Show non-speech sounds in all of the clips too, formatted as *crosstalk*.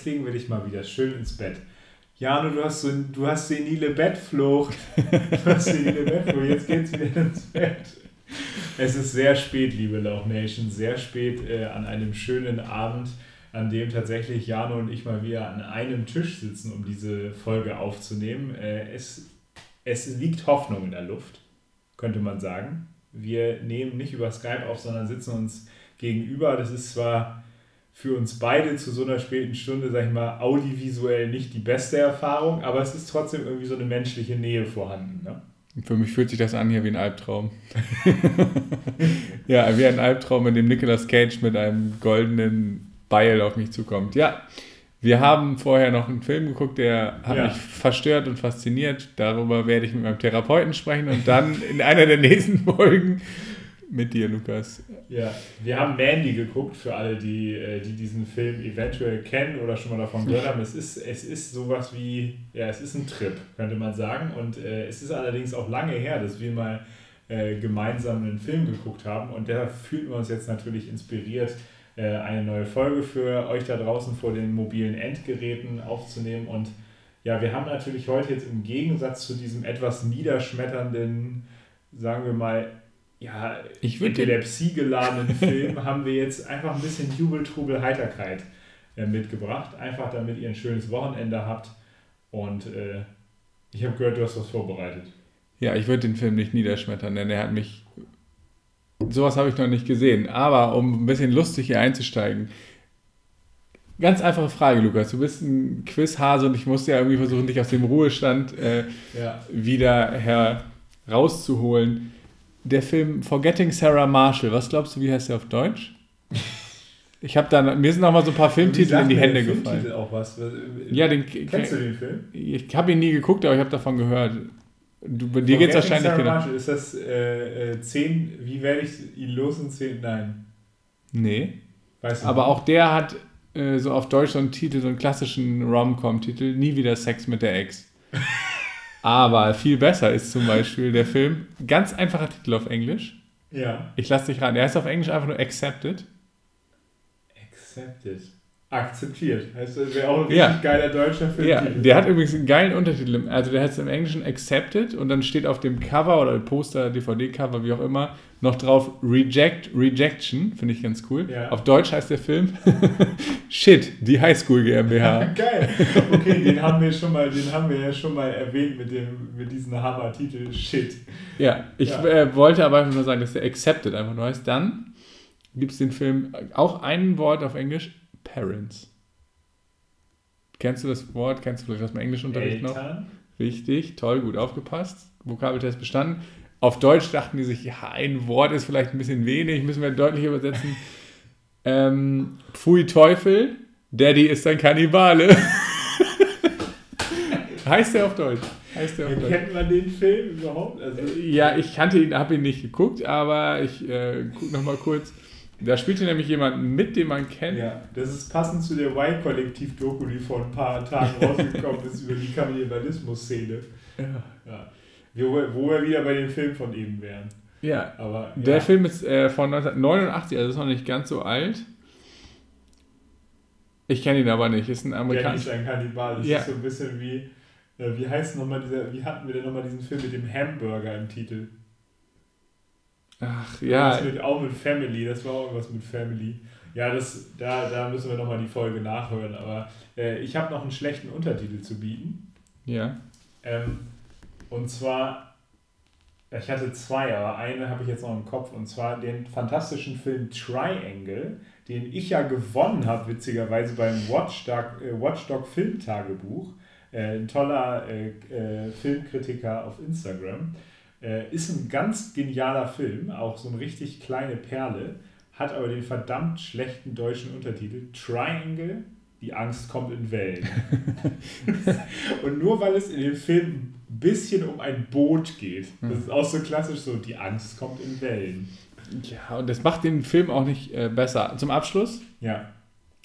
jetzt legen wir dich mal wieder schön ins Bett. Jano, du hast, so, du hast senile Bettflucht. Du hast senile Bettflucht. Jetzt geht's wieder ins Bett. Es ist sehr spät, liebe Lauch Nation, sehr spät äh, an einem schönen Abend, an dem tatsächlich Jano und ich mal wieder an einem Tisch sitzen, um diese Folge aufzunehmen. Äh, es, es liegt Hoffnung in der Luft, könnte man sagen. Wir nehmen nicht über Skype auf, sondern sitzen uns gegenüber. Das ist zwar für uns beide zu so einer späten Stunde, sag ich mal, audiovisuell nicht die beste Erfahrung, aber es ist trotzdem irgendwie so eine menschliche Nähe vorhanden. Ne? Für mich fühlt sich das an hier wie ein Albtraum. *laughs* ja, wie ein Albtraum, in dem Nicolas Cage mit einem goldenen Beil auf mich zukommt. Ja, wir haben vorher noch einen Film geguckt, der hat ja. mich verstört und fasziniert. Darüber werde ich mit meinem Therapeuten sprechen und dann in einer der nächsten *laughs* Folgen mit dir, Lukas. Ja, wir haben Mandy geguckt, für alle, die, äh, die diesen Film eventuell kennen oder schon mal davon gehört haben. Es ist, es ist sowas wie, ja, es ist ein Trip, könnte man sagen. Und äh, es ist allerdings auch lange her, dass wir mal äh, gemeinsam einen Film geguckt haben. Und da fühlen wir uns jetzt natürlich inspiriert, eine neue Folge für euch da draußen vor den mobilen Endgeräten aufzunehmen. Und ja, wir haben natürlich heute jetzt im Gegensatz zu diesem etwas niederschmetternden, sagen wir mal, ja, ich epilepsiegeladenen *laughs* Film haben wir jetzt einfach ein bisschen Jubel, Trubel, Heiterkeit äh, mitgebracht. Einfach damit ihr ein schönes Wochenende habt. Und äh, ich habe gehört, du hast was vorbereitet. Ja, ich würde den Film nicht niederschmettern, denn er hat mich. Sowas habe ich noch nicht gesehen. Aber um ein bisschen lustig hier einzusteigen. Ganz einfache Frage, Lukas. Du bist ein Quizhase und ich musste ja irgendwie versuchen, dich aus dem Ruhestand äh, ja. wieder herauszuholen der Film Forgetting Sarah Marshall, was glaubst du, wie heißt der auf Deutsch? *laughs* Ich habe dann, mir sind noch mal so ein paar Filmtitel in die Hände gefallen. Filmtitel auch was? Ja, den, Kennst du den Film? Ich habe ihn nie geguckt, aber ich habe davon gehört. Du, bei dir geht es wahrscheinlich genau. Ist das äh, äh, 10, wie werde ich ihn los in 10? Nein. Nee. Weißt du aber nicht. auch der hat äh, so auf Deutsch so einen Titel, so einen klassischen Rom-Com-Titel, Nie wieder Sex mit der Ex. *laughs* Aber viel besser ist zum Beispiel der Film, ganz einfacher Titel auf Englisch. Ja. Ich lasse dich ran. Der heißt auf Englisch einfach nur Accepted. Accepted. Akzeptiert. Heißt, das wäre auch ein richtig ja. geiler deutscher Film. Ja, der hat übrigens einen geilen Untertitel. Also der heißt im Englischen Accepted und dann steht auf dem Cover oder Poster, DVD-Cover, wie auch immer, noch drauf Reject, Rejection. Finde ich ganz cool. Ja. Auf Deutsch heißt der Film *laughs* Shit, die Highschool GmbH. *laughs* Geil. Okay, den haben wir schon mal, den haben wir ja schon mal erwähnt mit, dem, mit diesem Hammer-Titel Shit. Ja, ich ja. Äh, wollte aber einfach nur sagen, dass der Accepted einfach nur heißt. Dann gibt es den Film auch ein Wort auf Englisch, Parents. Kennst du das Wort? Kennst du vielleicht aus dem Englischunterricht noch? Richtig, toll, gut aufgepasst. Vokabeltest bestanden. Auf Deutsch dachten die sich, ja, ein Wort ist vielleicht ein bisschen wenig, müssen wir deutlich übersetzen. *laughs* ähm, Pfui Teufel, Daddy ist ein Kannibale. *laughs* heißt der auf Deutsch? Heißt der auf Deutsch? Kennt man den Film überhaupt? Also, ja, ich kannte ihn, habe ihn nicht geguckt, aber ich äh, gucke nochmal kurz. Da spielte nämlich jemand mit, den man kennt. Ja, das ist passend zu der Y-Kollektiv-Doku, die vor ein paar Tagen *laughs* rausgekommen ist über die Kannibalismus-Szene. Ja. ja. Wo, wo wir wieder bei dem Film von eben wären. Ja, aber. Der ja. Film ist äh, von 1989, also ist noch nicht ganz so alt. Ich kenne ihn aber nicht, ist ein Amerikaner. Ja, ein Kannibal. Das ja. ist so ein bisschen wie. Äh, wie heißt nochmal dieser. Wie hatten wir denn nochmal diesen Film mit dem Hamburger im Titel? Ach ja. Mit, auch mit Family, das war auch irgendwas mit Family. Ja, das, da, da müssen wir nochmal die Folge nachhören. Aber äh, ich habe noch einen schlechten Untertitel zu bieten. Ja. Ähm, und zwar, ich hatte zwei, aber eine habe ich jetzt noch im Kopf. Und zwar den fantastischen Film Triangle, den ich ja gewonnen habe, witzigerweise beim Watchdog, äh, Watchdog Filmtagebuch. Äh, ein toller äh, äh, Filmkritiker auf Instagram. Äh, ist ein ganz genialer Film, auch so eine richtig kleine Perle, hat aber den verdammt schlechten deutschen Untertitel Triangle, die Angst kommt in Wellen. *laughs* und nur weil es in dem Film ein bisschen um ein Boot geht, das ist auch so klassisch so, die Angst kommt in Wellen. Ja, und das macht den Film auch nicht äh, besser. Zum Abschluss? Ja.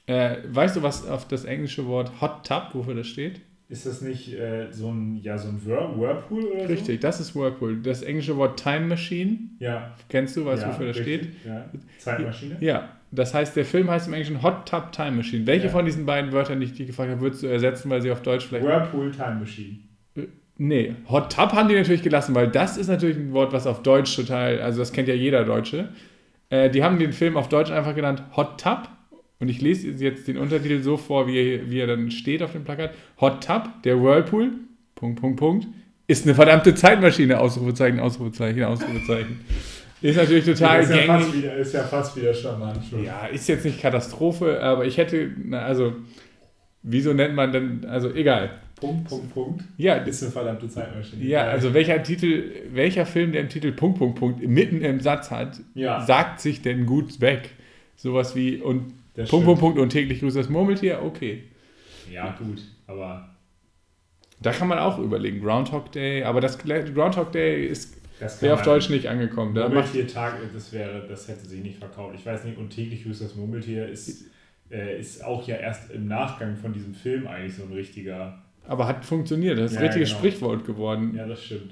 Äh, weißt du, was auf das englische Wort Hot Tub, wofür das steht? Ist das nicht äh, so ein, ja, so ein Whir Whirlpool oder Richtig, das ist Whirlpool. Das englische Wort Time Machine. Ja. Kennst du, weißt du, ja, wofür das richtig, steht? Ja. Zeitmaschine? Ja, das heißt, der Film heißt im Englischen Hot Tub Time Machine. Welche Ja. von diesen beiden Wörtern, die ich dir gefragt habe, würdest du ersetzen, weil sie auf Deutsch vielleicht. Whirlpool Time Machine. Nee, Hot Tub haben die natürlich gelassen, weil das ist natürlich ein Wort, was auf Deutsch total, also das kennt ja jeder Deutsche. Äh, die haben den Film auf Deutsch einfach genannt Hot Tub. Und ich lese jetzt den Untertitel so vor, wie er, wie er dann steht auf dem Plakat. Hot Tub, der Whirlpool, Punkt, Punkt, Punkt, ist eine verdammte Zeitmaschine, Ausrufezeichen, Ausrufezeichen, Ausrufezeichen. Ist natürlich total ist, ja gängig. fast wieder, ist ja fast wieder charmant schon. Ja, ist jetzt nicht Katastrophe, aber ich hätte, na, also, wieso nennt man denn, also egal. Punkt, Punkt, Punkt. Ja, Ist eine verdammte Zeitmaschine. ja, also welcher Titel, welcher Film, der im Titel Punkt, Punkt, Punkt mitten im Satz hat, Ja. sagt sich denn gut weg? Sowas wie, und das Punkt. Punkt, Punkt und täglich grüßt das Murmeltier, okay. Ja, gut, aber Da kann man auch überlegen, Groundhog Day, aber das Groundhog Day ist wäre auf Deutsch nicht angekommen. Murmeltiertag, das wäre, das hätte sich nicht verkauft. Ich weiß nicht, und täglich grüßt das Murmeltier ist, äh, ist auch ja erst im Nachgang von diesem Film eigentlich so ein richtiger. aber hat funktioniert, das ist Ja, ein richtiges genau. Sprichwort geworden. Ja, das stimmt.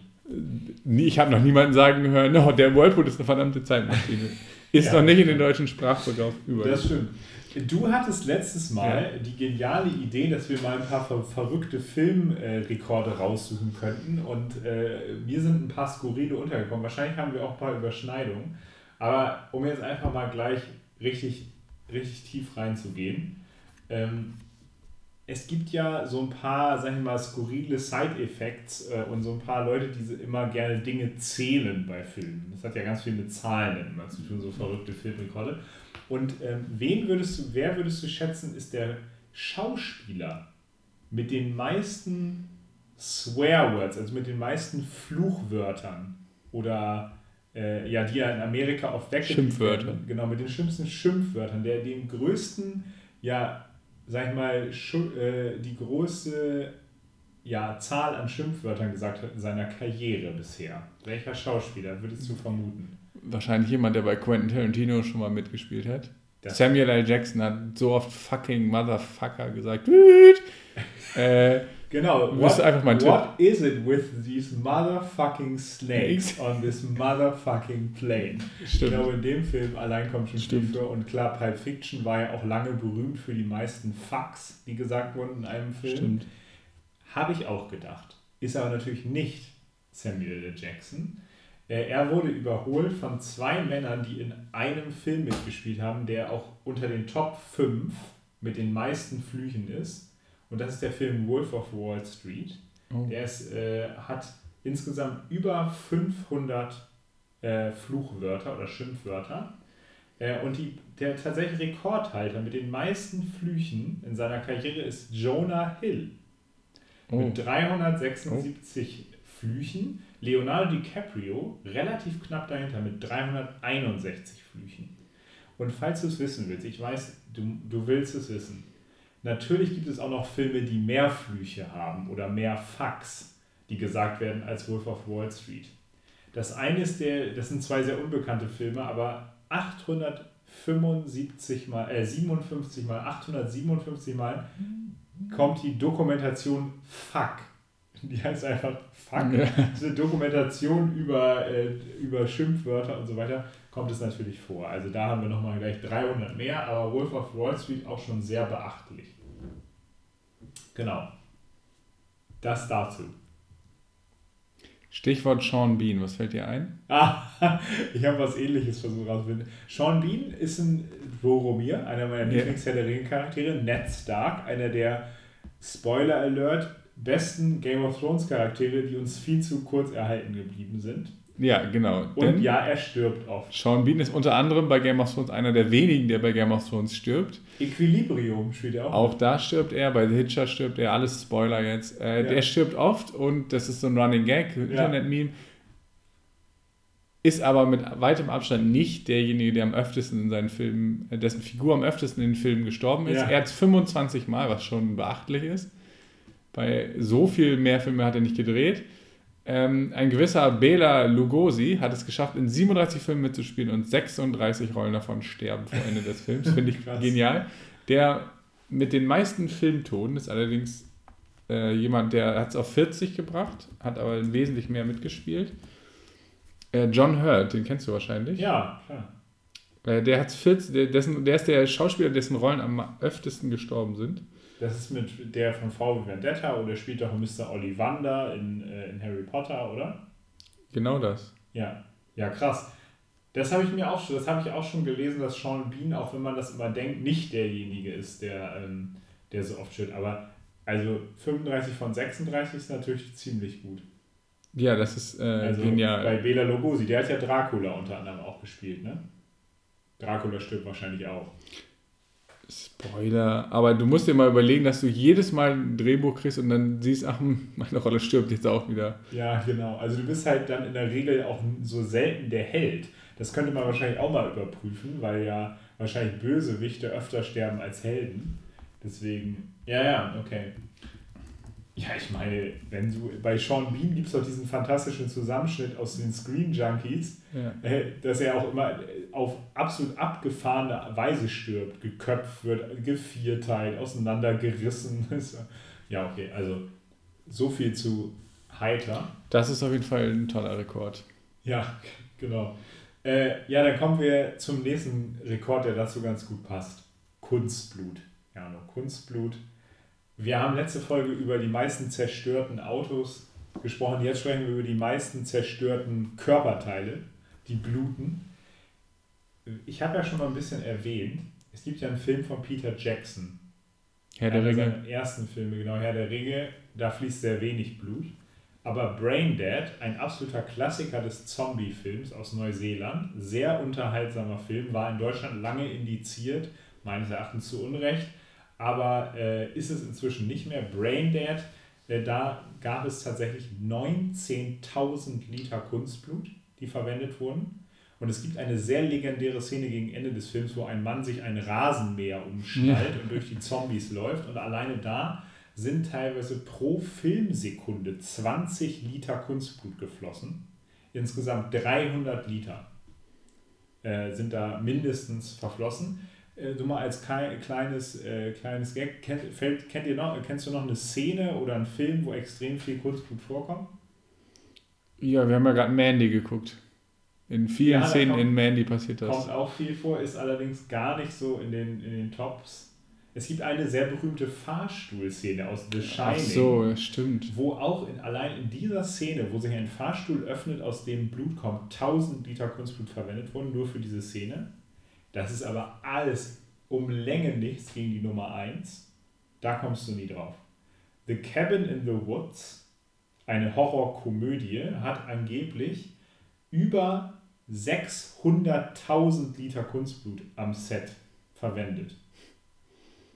Nie- Ich habe noch niemanden sagen hören, no, *laughs* der Whirlpool ist eine verdammte Zeitmaschine. *laughs* Ist Ja. noch nicht in den deutschen Sprachgebrauch über. Das stimmt. Du hattest letztes Mal die geniale Idee, dass wir mal ein paar ver verrückte Filmrekorde raussuchen könnten. Und äh, mir sind ein paar skurrile untergekommen. Wahrscheinlich haben wir auch ein paar Überschneidungen. Aber um jetzt einfach mal gleich richtig, richtig tief reinzugehen. Ähm, es gibt ja so ein paar, sag ich mal, skurrile Side-Effects äh, und so ein paar Leute, die immer gerne Dinge zählen bei Filmen. Das hat ja ganz viel mit Zahlen immer zu tun, so verrückte Filmrekorde. Und ähm, wen würdest du, wer würdest du schätzen, ist der Schauspieler mit den meisten Swear Words, also mit den meisten Fluchwörtern oder äh, ja, die ja in Amerika oft weggelegt Schimpfwörter. Genau, mit den schlimmsten Schimpfwörtern, der den größten, ja, sag ich mal, äh, die größte ja, Zahl an Schimpfwörtern gesagt hat in seiner Karriere bisher. Welcher Schauspieler würdest du vermuten? Wahrscheinlich jemand, der bei Quentin Tarantino schon mal mitgespielt hat. Das- Samuel L. Jackson hat so oft fucking Motherfucker gesagt. *laughs* Äh, Genau. Ist einfach mein Tipp. what is it with these motherfucking snakes on this motherfucking plane? Ich stimmt. glaube, in dem Film allein kommt schon viel Stimmt. für. Und klar, Pulp Fiction war ja auch lange berühmt für die meisten Fucks, die gesagt wurden in einem Film. Stimmt. Habe ich auch gedacht. Ist aber natürlich nicht Samuel L. Jackson. Er wurde überholt von zwei Männern, die in einem Film mitgespielt haben, der auch unter den Top 5 mit den meisten Flüchen ist. Und das ist der Film Wolf of Wall Street. Oh. Der ist, äh, hat insgesamt über 500 äh, Fluchwörter oder Schimpfwörter. Äh, und die, der tatsächliche Rekordhalter mit den meisten Flüchen in seiner Karriere ist Jonah Hill Oh. mit 376 Flüchen. Leonardo DiCaprio relativ knapp dahinter mit 361 Flüchen. Und falls du es wissen willst, ich weiß, du, du willst es wissen. Natürlich gibt es auch noch Filme, die mehr Flüche haben oder mehr Fax, die gesagt werden als Wolf of Wall Street. Das eine ist der, das sind zwei sehr unbekannte Filme, aber 875 mal, äh, 57 mal, 857 mal kommt die Dokumentation Fuck. *laughs* Die heißt einfach Fuck. Ja. Diese Dokumentation über, äh, über Schimpfwörter und so weiter kommt es natürlich vor. Also da haben wir nochmal gleich 300 mehr, aber Wolf of Wall Street auch schon sehr beachtlich. Genau. Das dazu. Stichwort Sean Bean, was fällt dir ein? Ah, *laughs* ich habe was ähnliches versucht rauszufinden. Sean Bean ist ein Boromir, einer meiner. Lieblings-Herr der Ringe-Charaktere. Ned Stark, einer der, Spoiler Alert, besten Game of Thrones-Charaktere, die uns viel zu kurz erhalten geblieben sind. Ja, genau. Und ja, er stirbt oft. Sean Bean ist unter anderem bei Game of Thrones einer der wenigen, der bei Game of Thrones stirbt. Equilibrium spielt er auch. Auch da stirbt er, bei The Hitcher stirbt er, alles Spoiler jetzt. Äh, Ja. Der stirbt oft und das ist so ein Running Gag, Internet-Meme. Ist aber mit weitem Abstand nicht derjenige, der am öftesten in seinen Filmen, äh, dessen Figur am öftesten in den Filmen gestorben ist. Ja. Er hat es 25 Mal, was schon beachtlich ist. Bei so viel mehr Filme hat er nicht gedreht. Ähm, ein gewisser Bela Lugosi hat es geschafft, in 37 Filmen mitzuspielen und 36 Rollen davon sterben vor Ende des Films. Finde ich *laughs* genial. Der mit den meisten Filmtonen ist allerdings äh, jemand, der hat es auf 40 gebracht, hat aber wesentlich mehr mitgespielt. Äh, John Hurt, den kennst du wahrscheinlich. Ja, klar. Äh, der, hat's 40, der, dessen, der ist der Schauspieler, dessen Rollen am öftesten gestorben sind. Das ist mit der von VW Vendetta oder spielt doch Mr. Ollivander in, äh, in Harry Potter, oder? Genau das. Ja, ja, krass. Das habe ich mir auch schon, das habe ich auch schon gelesen, dass Sean Bean, auch wenn man das immer denkt, nicht derjenige ist, der, ähm, der so oft stirbt. Aber also 35 von 36 ist natürlich ziemlich gut. Ja, das ist äh, also genial. Bei Bela Lugosi, der hat ja Dracula unter anderem auch gespielt, ne? Dracula stirbt wahrscheinlich auch. Spoiler, aber du musst dir mal überlegen, dass du jedes Mal ein Drehbuch kriegst und dann siehst, ach, meine Rolle stirbt jetzt auch wieder. Ja, genau. Also du bist halt dann in der Regel auch so selten der Held. Das könnte man wahrscheinlich auch mal überprüfen, weil ja wahrscheinlich Bösewichte öfter sterben als Helden. Deswegen, ja, ja, okay. Ja, ich meine, wenn du bei Sean Bean gibt es doch diesen fantastischen Zusammenschnitt aus den Screen Junkies, ja. äh, dass er auch immer auf absolut abgefahrene Weise stirbt, geköpft wird, gevierteilt, auseinandergerissen. *laughs* ja, okay, also so viel zu heiter. Das ist auf jeden Fall ein toller Rekord. Ja, genau. Äh, ja, dann kommen wir zum nächsten Rekord, der dazu ganz gut passt. Kunstblut. Ja, nur Kunstblut wir haben letzte Folge über die meisten zerstörten Autos gesprochen. Jetzt sprechen wir über die meisten zerstörten Körperteile, die bluten. Ich habe ja schon mal ein bisschen erwähnt, es gibt ja einen Film von Peter Jackson. Herr der Ringe. ersten Filme, genau, Herr der Ringe. Da fließt sehr wenig Blut. Aber Braindead, ein absoluter Klassiker des Zombie-Films aus Neuseeland, sehr unterhaltsamer Film, war in Deutschland lange indiziert, meines Erachtens zu Unrecht aber äh, ist es inzwischen nicht mehr. Braindead, äh, da gab es tatsächlich 19.000 Liter Kunstblut, die verwendet wurden. Und es gibt eine sehr legendäre Szene gegen Ende des Films, wo ein Mann sich ein Rasenmäher umschnallt ja. und durch die Zombies läuft. Und alleine da sind teilweise pro Filmsekunde 20 Liter Kunstblut geflossen. Insgesamt 300 Liter äh, sind da mindestens verflossen. Äh, so mal als kleines, äh, kleines Gag, kennt, fällt, kennt ihr noch, kennst du noch eine Szene oder einen Film, wo extrem viel Kunstblut vorkommt? Ja, wir haben ja gerade Mandy geguckt. In vielen ja, Szenen kommt, in Mandy passiert das. Kommt auch viel vor, ist allerdings gar nicht so in den, in den Tops. Es gibt eine sehr berühmte Fahrstuhlszene aus The Shining. Ach so, stimmt. Wo auch in, allein in dieser Szene, wo sich ein Fahrstuhl öffnet, aus dem Blut kommt, 1000 Liter Kunstblut verwendet wurden, nur für diese Szene. Das ist aber alles um Länge nichts gegen die Nummer 1. Da kommst du nie drauf. The Cabin in the Woods, eine Horrorkomödie, hat angeblich über 600.000 Liter Kunstblut am Set verwendet.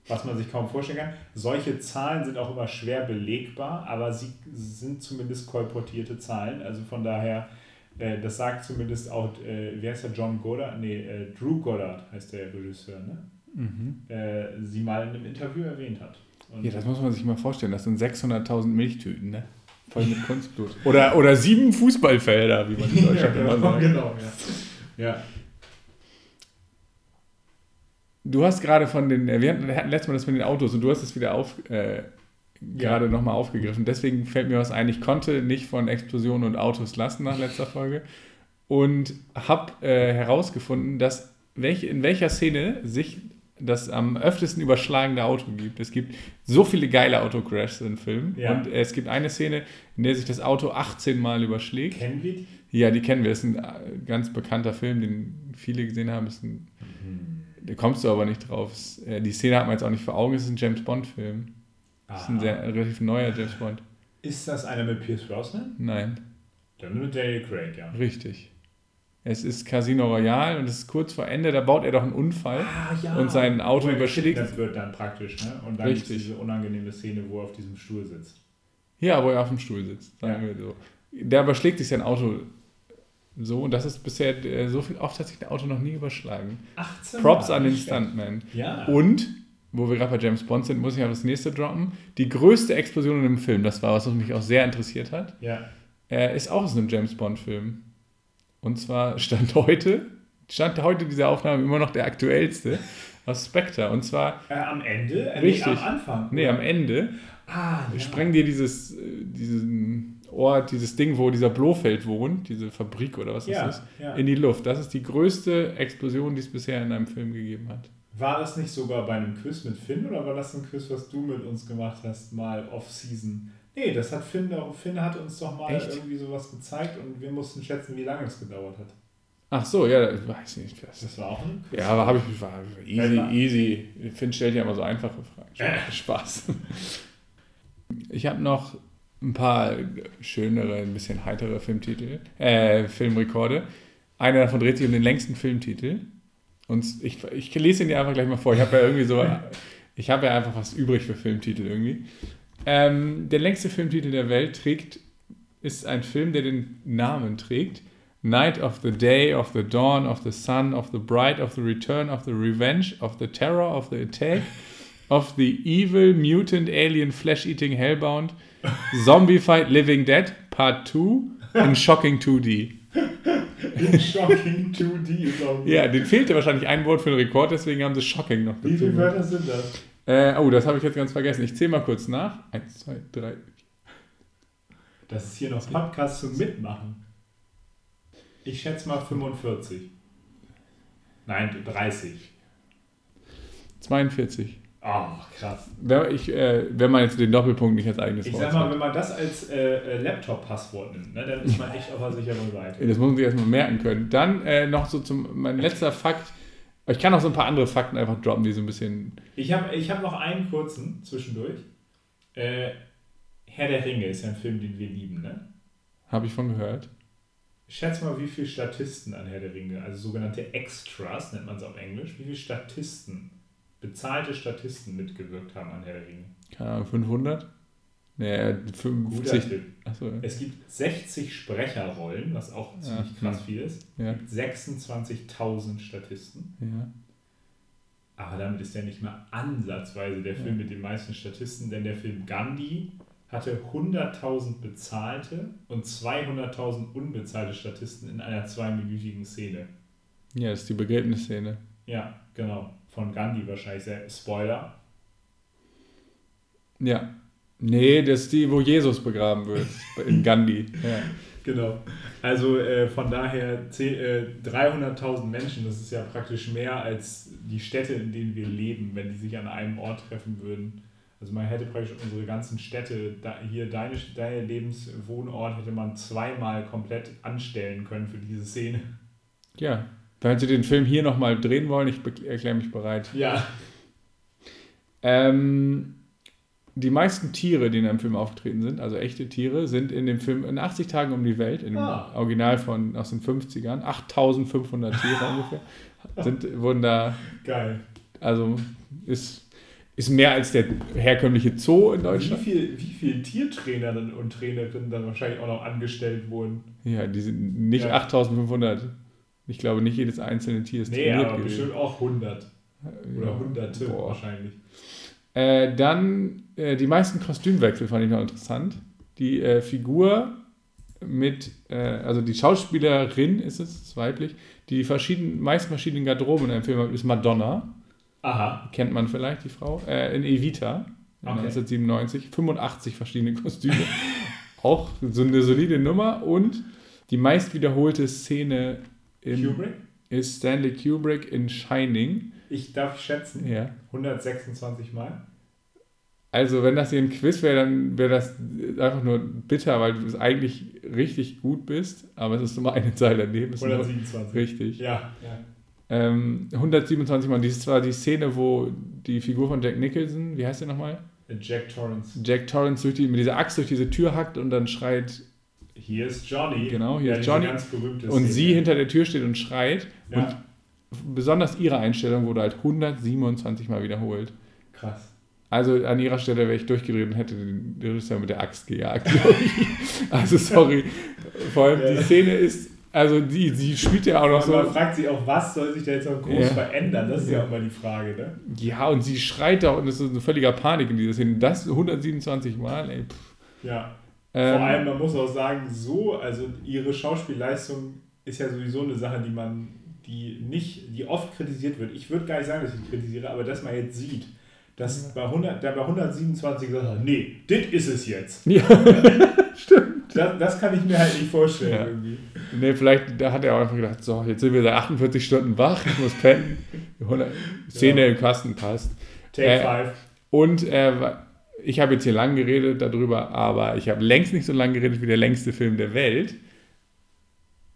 Was man sich kaum vorstellen kann. Solche Zahlen sind auch immer schwer belegbar, aber sie sind zumindest kolportierte Zahlen. Also von daher äh, das sagt zumindest auch, äh, wer ist der John Goddard? Nee, äh, Drew Goddard heißt der Regisseur, ne? Mhm. Äh, sie mal in einem Interview erwähnt hat. Und ja, das muss man sich mal vorstellen. Das sind 600.000 Milchtüten, ne? Voll mit *laughs* Kunstblut. Oder, oder sieben Fußballfelder, wie man in *laughs* Deutschland ja, genau, immer sagt. Genau, ja. ja. Du hast gerade von den, wir hatten, letztes Mal das mit den Autos und du hast es wieder auf, äh, gerade ja. nochmal aufgegriffen. Deswegen fällt mir was ein, ich konnte nicht von Explosionen und Autos lassen nach letzter *laughs* Folge und habe äh, herausgefunden, dass welch, in welcher Szene sich das am öftesten überschlagende Auto gibt. Es gibt so viele geile Autocrashs im Film. Ja. Und es gibt eine Szene, in der sich das Auto 18 Mal überschlägt. Kennen wir die? Ja, die kennen wir. Das ist ein äh, ganz bekannter Film, den viele gesehen haben. Ein, mhm. Da kommst du aber nicht drauf. Äh, die Szene hat man jetzt auch nicht vor Augen. Es ist ein James Bond-Film. Das ist ein sehr, relativ neuer James Bond. Ist das einer mit Pierce Brosnan? Nein. Dann mit Daniel Craig, ja. Richtig. Es ist Casino Royale und es ist kurz vor Ende, da baut er doch einen Unfall ah, ja. und sein Auto überschlägt. Das wird dann praktisch, ne? Und dann Richtig. diese unangenehme Szene, wo er auf diesem Stuhl sitzt. Ja, wo er auf dem Stuhl sitzt, sagen ja. wir so. Der überschlägt sich sein Auto so und das ist bisher äh, so viel oft hat sich der Auto noch nie überschlagen. 18 Props an den Stuntman. Ja. Und wo wir gerade bei James Bond sind, muss ich auch das nächste droppen. Die größte Explosion in dem Film, das war was, was mich auch sehr interessiert hat, ja. äh, ist auch aus einem James Bond-Film. Und zwar stand heute, stand heute diese Aufnahme immer noch der aktuellste, Aus Spectre. Und zwar. Äh, am Ende? Äh, Richtig. Nee, am Anfang. Nee, am Ende. Ah, Wir ja. sprengen dir dieses, äh, diesen Ort, dieses Ding, wo dieser Blofeld wohnt, diese Fabrik oder was das Ja, ist, ja. in die Luft. Das ist die größte Explosion, die es bisher in einem Film gegeben hat. War das nicht sogar bei einem Quiz mit Finn oder war das ein Quiz, was du mit uns gemacht hast, mal off-season? Nee, das hat Finn, Finn hat uns doch mal Echt? irgendwie sowas gezeigt und wir mussten schätzen, wie lange es gedauert hat. Ach so, ja, ich weiß nicht. Das Das war auch ein Quiz. ja, aber habe ich war easy, Besser. easy. Finn stellt ja immer so einfache Fragen. Spaß. Ich habe noch ein paar schönere, ein bisschen heitere Filmtitel, äh, Filmrekorde. Einer davon dreht sich um den längsten Filmtitel. Und ich, ich lese ihn dir einfach gleich mal vor. Ich habe ja irgendwie so, ich habe ja einfach was übrig für Filmtitel irgendwie. Ähm, der längste Filmtitel der Welt trägt, ist ein Film, der den Namen trägt. Night of the Day, of the Dawn, of the Sun, of the Bride, of the Return, of the Revenge, of the Terror, of the Attack, of the Evil, Mutant, Alien, Flesh-Eating, Hellbound, Zombified, Living Dead, Part 2 in Shocking 2D. In Shocking 2D ist auch gut. Ja, den fehlte wahrscheinlich ein Wort für den Rekord, deswegen haben sie Shocking noch Wie viele dazu. Wörter sind das? Äh, oh, das habe ich jetzt ganz vergessen. Ich zähle mal kurz nach. Eins, zwei, drei. Das ist hier noch Podcast zum Mitmachen. Ich schätze mal 45. Nein, 30. 42. Oh, krass. Wenn, ich, äh, wenn man jetzt den Doppelpunkt nicht als eigenes Ich Wort sag mal, hat. wenn man das als äh, äh, Laptop-Passwort nimmt, ne, dann ist man echt auf der sicheren Seite. Das muss man sich erstmal merken können. Dann äh, noch so zum, mein letzter Fakt. Ich kann noch so ein paar andere Fakten einfach droppen, die so ein bisschen. Ich habe ich hab noch einen kurzen zwischendurch. Äh, Herr der Ringe ist ja ein Film, den wir lieben, ne? Habe ich von gehört. Schätz mal, wie viele Statisten an Herr der Ringe, also sogenannte Extras nennt man es auf Englisch, wie viele Statisten, bezahlte Statisten mitgewirkt haben an Herr der Ringe? Keine Ahnung, 500? Nee, Guter 50. Tipp. Achso, Es gibt 60 Sprecherrollen, was auch ziemlich Ja. krass viel ist. ja. Es gibt 26.000 Statisten. ja. Aber damit ist er nicht mal ansatzweise der Film mit den meisten Statisten, denn der Film Gandhi hatte 100.000 bezahlte und 200.000 unbezahlte Statisten in einer zweiminütigen Szene. Ja, das ist die Begräbnisszene. Ja, genau. Von Gandhi wahrscheinlich. Sehr, Spoiler. Ja. Nee, das ist die, wo Jesus begraben wird. In Gandhi. *laughs* Ja. Genau. Also äh, von daher äh, 300.000 Menschen, das ist ja praktisch mehr als die Städte, in denen wir leben, wenn die sich an einem Ort treffen würden. Also man hätte praktisch unsere ganzen Städte, da, hier deine, dein Lebenswohnort hätte man zweimal komplett anstellen können für diese Szene. ja. Wenn Sie den Film hier nochmal drehen wollen, ich erkläre mich bereit. Ja. Ähm, die meisten Tiere, die in einem Film aufgetreten sind, also echte Tiere, sind in dem Film in 80 Tagen um die Welt, in dem Ah. Original von aus den 50ern, 8500 Tiere *laughs* ungefähr, sind, wurden da, Geil. also ist, ist mehr als der herkömmliche Zoo in Wie Deutschland. viel, wie viel Tiertrainerinnen und Trainerinnen dann wahrscheinlich auch noch angestellt wurden? Ja, die sind nicht Ja. 8500. Ich glaube, nicht jedes einzelne Tier ist Nee, trainiert aber gewesen. bestimmt auch 100 oder Ja. Hunderte Boah. wahrscheinlich. Äh, dann äh, die meisten Kostümwechsel fand ich noch interessant. Die äh, Figur mit, äh, also die Schauspielerin ist es, ist weiblich, die verschiedenen, meist verschiedenen Garderoben in einem Film ist Madonna. Aha. Kennt man vielleicht, die Frau. Äh, in Evita, Okay. 1997. 85 verschiedene *laughs* Kostüme. Auch so eine solide Nummer. Und die meist wiederholte Szene Kubrick? ist Stanley Kubrick in Shining. Ich darf schätzen. Ja. 126 Mal. Also, wenn das hier ein Quiz wäre, dann wäre das einfach nur bitter, weil du eigentlich richtig gut bist, aber es ist nur eine Zahl daneben. Ist nur 127. richtig. Ja, ja. Ähm, 127 Mal. Dies war die Szene, wo die Figur von Jack Nicholson, wie heißt der nochmal? Jack Torrance. Jack Torrance durch die, mit dieser Axt durch diese Tür hackt und dann schreit Hier ist Johnny. Genau, hier ist Johnny. Und Szene. sie hinter der Tür steht und schreit. Ja, Und besonders ihre Einstellung wurde halt 127 Mal wiederholt. krass. Also an ihrer Stelle wäre ich durchgedreht und hätte den Regisseur mit der Axt gejagt. *laughs* also sorry. Vor allem die Ja. Szene ist, also die, sie spielt ja auch noch Aber man so. fragt sich auch, was soll sich da jetzt noch groß Ja. verändern? Das ist ja Ja. immer die Frage, ne? Ja, und sie schreit da und es ist eine völliger Panik in dieser Szene. Das 127 Mal, ey. Pff. Ja. Ähm, Vor allem, man muss auch sagen, so, also ihre Schauspielleistung ist ja sowieso eine Sache, die man, die nicht, die oft kritisiert wird. Ich würde gar nicht sagen, dass ich kritisiere, aber dass man jetzt sieht, dass bei 100, der bei 127 gesagt hat, nee, das ist es jetzt. *laughs* Ja, stimmt. Das, das, kann ich mir halt nicht vorstellen ja. irgendwie. Nee, vielleicht da hat er auch einfach gedacht, so, jetzt sind wir seit 48 Stunden wach, ich muss pennen. 100, Szene ja. im Kasten passt. Take äh, five. Und äh, ich habe jetzt hier lang geredet darüber, aber ich habe längst nicht so lange geredet wie der längste Film der Welt.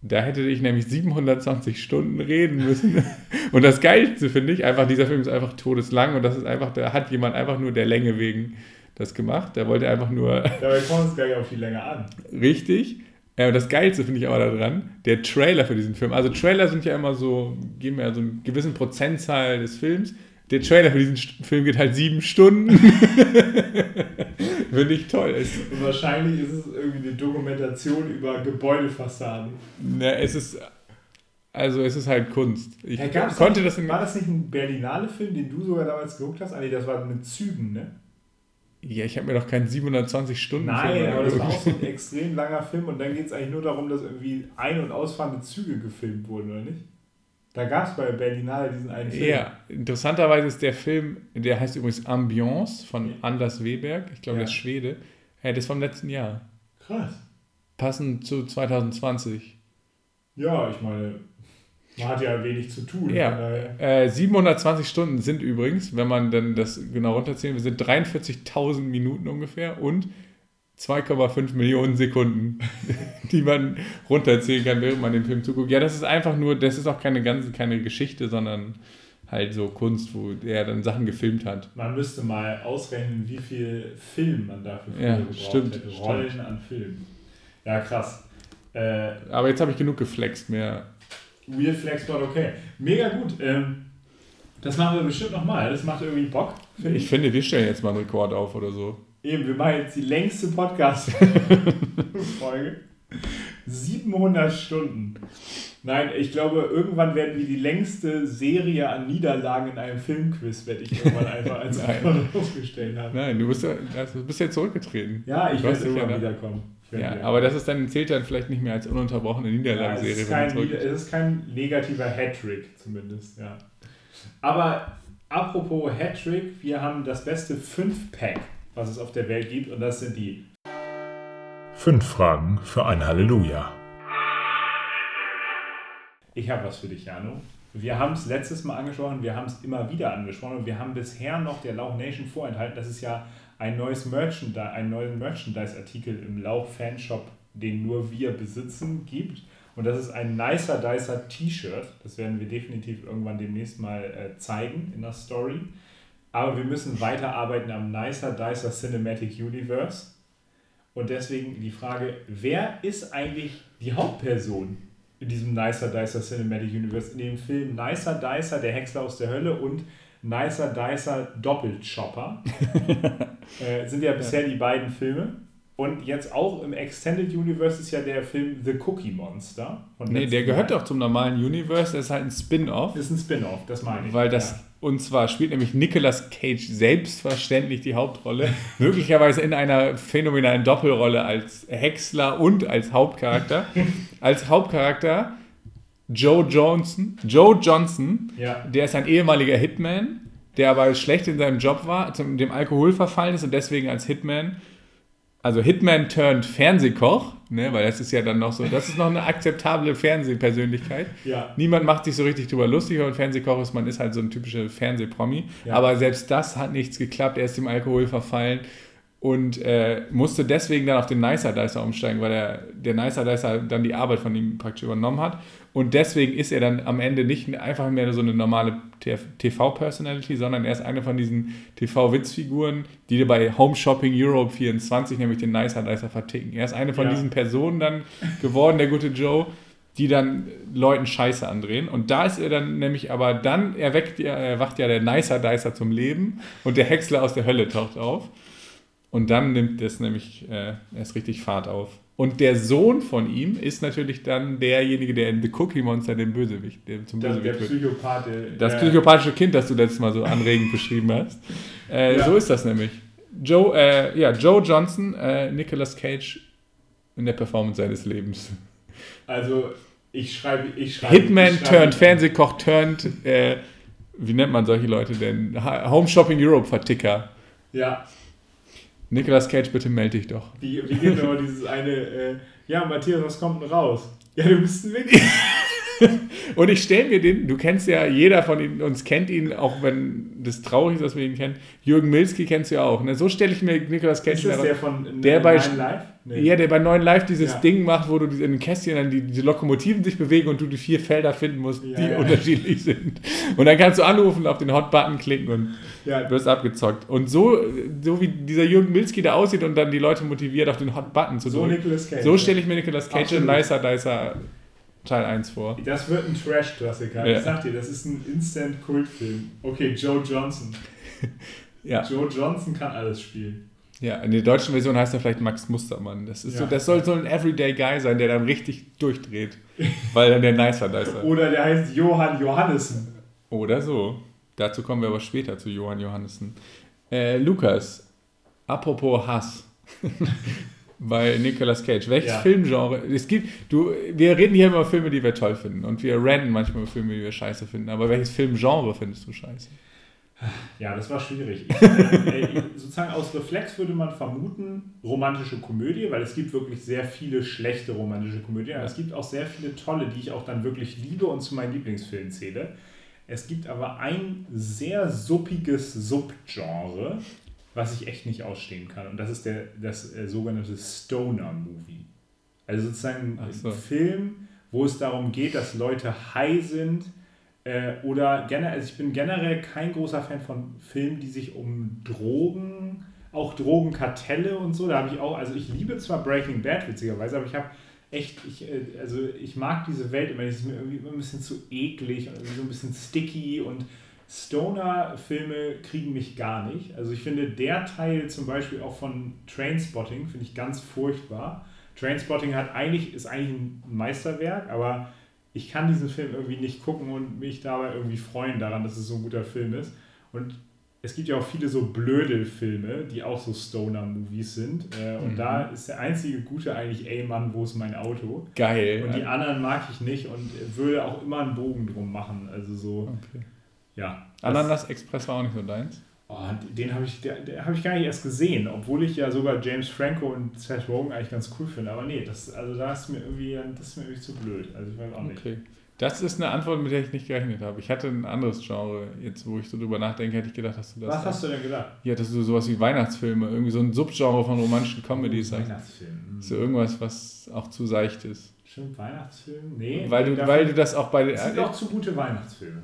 Da hätte ich nämlich 720 Stunden reden müssen. *laughs* Und das Geilste finde ich einfach, dieser Film ist einfach todeslang und das ist einfach, da hat jemand einfach nur der Länge wegen das gemacht. Der wollte einfach nur. Dabei kommt es gar nicht auf die Länge an. Richtig. Ja, das Geilste finde ich aber daran, der Trailer für diesen Film. Also Trailer sind ja immer so, geben ja so einen gewissen Prozentzahl des Films. Der Trailer für diesen Film geht halt sieben Stunden. *laughs* Finde ich toll. Und wahrscheinlich ist es irgendwie eine Dokumentation über Gebäudefassaden. Na, es ist. Also es ist halt Kunst. Ich ja, konnte nicht, das War das nicht ein Berlinale-Film, den du sogar damals geguckt hast? Ah, nee, das war mit Zügen, ne? Ja, ich habe mir doch keinen 27 Stunden Nein, Film aber das war auch so ein *laughs* extrem langer Film und dann geht es eigentlich nur darum, dass irgendwie ein- und ausfahrende Züge gefilmt wurden, oder nicht? Da gab es bei Berlinale diesen einen Film. Ja, interessanterweise ist der Film, der heißt übrigens Ambiance von ja. Anders Weberg, ich glaube, ja. der ist Schwede. Ja, das ist vom letzten Jahr. Krass. Passend zu 2020. Ja, ich meine, man hat ja wenig zu tun. Ja. Äh, 720 Stunden sind übrigens, wenn man dann das genau runterzählen, wir sind 43.000 Minuten ungefähr und 2,5 Millionen Sekunden, *laughs* die man runterzählen kann, während man den Film zuguckt. Ja, das ist einfach nur, das ist auch keine ganze, keine Geschichte, sondern halt so Kunst, wo er dann Sachen gefilmt hat. Man müsste mal ausrechnen, wie viel Film man dafür ja, gebraucht stimmt, hätte. Rollen stimmt. an Film. Ja, krass. Äh, Aber jetzt habe ich genug geflext, mehr. Real Flex war okay. Mega gut. Ähm, das machen wir bestimmt nochmal. Das macht irgendwie Bock. Find ich, ich finde, wir stellen jetzt mal einen Rekord auf oder so. Eben, wir machen jetzt die längste Podcast-Folge. 700 Stunden. Nein, ich glaube, irgendwann werden wir die längste Serie an Niederlagen in einem Filmquiz, werde ich irgendwann einfach als Rekord *laughs* aufgestellt haben. Nein, du bist ja, also du bist ja zurückgetreten. Ja, ich werde irgendwann ja wiederkommen. Ja, aber das ist dann, zählt dann vielleicht nicht mehr als ununterbrochene Niederlagenserie. Ja, es, ist es ist kein negativer Hattrick zumindest, ja. Aber apropos Hattrick, wir haben das beste 5-Pack was es auf der Welt gibt. Und das sind die fünf Fragen für ein Halleluja. Ich habe was für dich, Jano. Wir haben es letztes Mal angesprochen, wir haben es immer wieder angesprochen und wir haben bisher noch der Lauch Nation vorenthalten, dass es ja ein neues Merchandise, einen neuen Merchandise-Artikel im Lauch Fanshop, den nur wir besitzen, gibt. Und das ist ein Nicer Dicer T-Shirt. Das werden wir definitiv irgendwann demnächst mal äh, zeigen in der Story. Aber wir müssen weiterarbeiten am Nicer Dicer Cinematic Universe. Und deswegen die Frage, wer ist eigentlich die Hauptperson in diesem Nicer Dicer Cinematic Universe? In dem Film Nicer Dicer, der Häcksler aus der Hölle und Nicer Dicer Doppelchopper. *laughs* äh, sind ja bisher die beiden Filme. Und jetzt auch im Extended Universe ist ja der Film The Cookie Monster. nee, der gehört doch zum normalen Universe, das ist halt ein Spin-off. Ist ein Spin-off, das meine ich. Weil das, ja. Und zwar spielt nämlich Nicolas Cage selbstverständlich die Hauptrolle, *laughs* möglicherweise in einer phänomenalen Doppelrolle als Häcksler und als Hauptcharakter. *laughs* als Hauptcharakter Joe Johnson. Joe Johnson, ja. der ist ein ehemaliger Hitman, der aber schlecht in seinem Job war, zum dem Alkohol verfallen ist und deswegen als Hitman also Hitman turned Fernsehkoch, ne, weil das ist ja dann noch so, das ist noch eine akzeptable Fernsehpersönlichkeit. Ja. Niemand macht sich so richtig drüber lustig, wenn man Fernsehkoch ist, man ist halt so ein typischer Fernsehpromi. Ja. Aber selbst das hat nichts geklappt, er ist dem Alkohol verfallen und äh, musste deswegen dann auf den Nicer Dicer umsteigen, weil er, der Nicer Dicer dann die Arbeit von ihm praktisch übernommen hat. Und deswegen ist er dann am Ende nicht einfach mehr so eine normale TV-Personality, sondern er ist eine von diesen TV-Witzfiguren, die bei Home Shopping Europe 24 nämlich den Nicer Dicer verticken. Er ist eine von ja. diesen Personen dann geworden, der gute Joe, die dann Leuten Scheiße andrehen. Und da ist er dann nämlich aber dann erweckt, erwacht ja der Nicer Dicer zum Leben und der Häcksler aus der Hölle taucht auf. Und dann nimmt es nämlich äh, erst richtig Fahrt auf. Und der Sohn von ihm ist natürlich dann derjenige, der in The Cookie Monster den Bösewicht, der zum der, Bösewicht der Psychopath, wird. Das psychopathische Kind, das du letztes Mal so anregend *laughs* beschrieben hast. Äh, ja. So ist das nämlich. Joe, äh, ja, Joe Johnson, äh, Nicolas Cage in der Performance seines Lebens. Also Ich schreibe, ich schreibe. Hitman ich schreibe- turned Fernsehkoch turned, äh, wie nennt man solche Leute denn? Home Shopping Europe Verticker. Ja, Nicolas Cage, bitte melde dich doch. wie, wie geht aber dieses eine, äh, ja, Matthias, was kommt denn raus? Ja, du bist ein Wichser. *laughs* Und ich stelle mir den, du kennst ja, jeder von ihnen, uns kennt ihn, auch wenn das traurig ist, dass wir ihn kennen. Jürgen Milski kennst du ja auch. Ne? So stelle ich mir Nicolas Cage Ist das vor. der von Der bei- Nine Live? Nee. Ja, der bei 9 Live dieses Ja. Ding macht, wo du in den Kästchen dann die, diese Lokomotiven sich bewegen und du die vier Felder finden musst, Ja, die ja. unterschiedlich *laughs* sind. Und dann kannst du anrufen, auf den Hot-Button klicken und ja, wirst abgezockt. Und so, so wie dieser Jürgen Milski da aussieht und dann die Leute motiviert, auf den Hot-Button zu so drücken. Nicolas Cage. So stelle ich mir Nicolas Cage in Absolut. Nicer Dicer Teil 1 vor. Das wird ein Trash-Klassiker. Ja. Ich sag dir, das ist ein Instant-Kultfilm. Okay, Joe Johnson. *laughs* Ja. Joe Johnson kann alles spielen. Ja, in der deutschen Version heißt er vielleicht Max Mustermann. Das, ist so, Ja. das soll so ein Everyday Guy sein, der dann richtig durchdreht. weil dann der Nicer Dicer. *laughs* Oder der heißt Johann Johannessen. Oder so. Dazu kommen wir aber später zu Johann Johannessen. Äh, Lukas, apropos Hass. *laughs* Bei Nicolas Cage. Welches Ja. Filmgenre? Es gibt, du, wir reden hier immer über Filme, die wir toll finden. Und wir ranten manchmal über Filme, die wir scheiße finden. Aber welches Filmgenre findest du scheiße? Ja, das war schwierig. Ich, äh, äh, sozusagen aus Reflex würde man vermuten, romantische Komödie, weil es gibt wirklich sehr viele schlechte romantische Komödien. Aber es gibt auch sehr viele tolle, die ich auch dann wirklich liebe und zu meinen Lieblingsfilmen zähle. Es gibt aber ein sehr suppiges Subgenre, was ich echt nicht ausstehen kann. Und das ist der, das äh, sogenannte Stoner-Movie. Also sozusagen Ach ein so. Film, wo es darum geht, dass Leute high sind, äh, oder generell, also ich bin generell kein großer Fan von Filmen, die sich um Drogen, auch Drogenkartelle und so, da habe ich auch, also ich liebe zwar Breaking Bad witzigerweise, aber ich habe echt, ich, äh, also ich mag diese Welt immer, die ist mir irgendwie immer ein bisschen zu eklig und so ein bisschen sticky und Stoner-Filme kriegen mich gar nicht. Also ich finde der Teil zum Beispiel auch von Trainspotting finde ich ganz furchtbar. Trainspotting hat eigentlich, ist eigentlich ein Meisterwerk, aber ich kann diesen Film irgendwie nicht gucken und mich dabei irgendwie freuen daran, dass es so ein guter Film ist. Und es gibt ja auch viele so Blödel-Filme, die auch so Stoner-Movies sind. Äh, und Mhm. da ist der einzige gute eigentlich, ey Mann, wo ist mein Auto? Geil. Und die anderen mag ich nicht und würde auch immer einen Bogen drum machen. Also so, okay. ja. Ananas Express war auch nicht so deins. Oh, den habe ich, der, der hab ich gar nicht erst gesehen, obwohl ich ja sogar James Franco und Seth Rogen eigentlich ganz cool finde. Aber nee, das, also da ist mir irgendwie, das ist mir irgendwie zu blöd. Also ich weiß auch nicht. Das ist eine Antwort, mit der ich nicht gerechnet habe. Ich hatte ein anderes Genre. Jetzt, wo ich so drüber nachdenke, hätte ich gedacht, dass du das. Was hast du denn gedacht? Ja, dass du sowas wie Weihnachtsfilme, irgendwie so ein Subgenre von romantischen Comedies hast. Weihnachtsfilm. So irgendwas, was auch zu seicht ist. Stimmt, Weihnachtsfilm? Nee. weil, du, weil du das auch bei Es sind den. auch zu gute Weihnachtsfilme.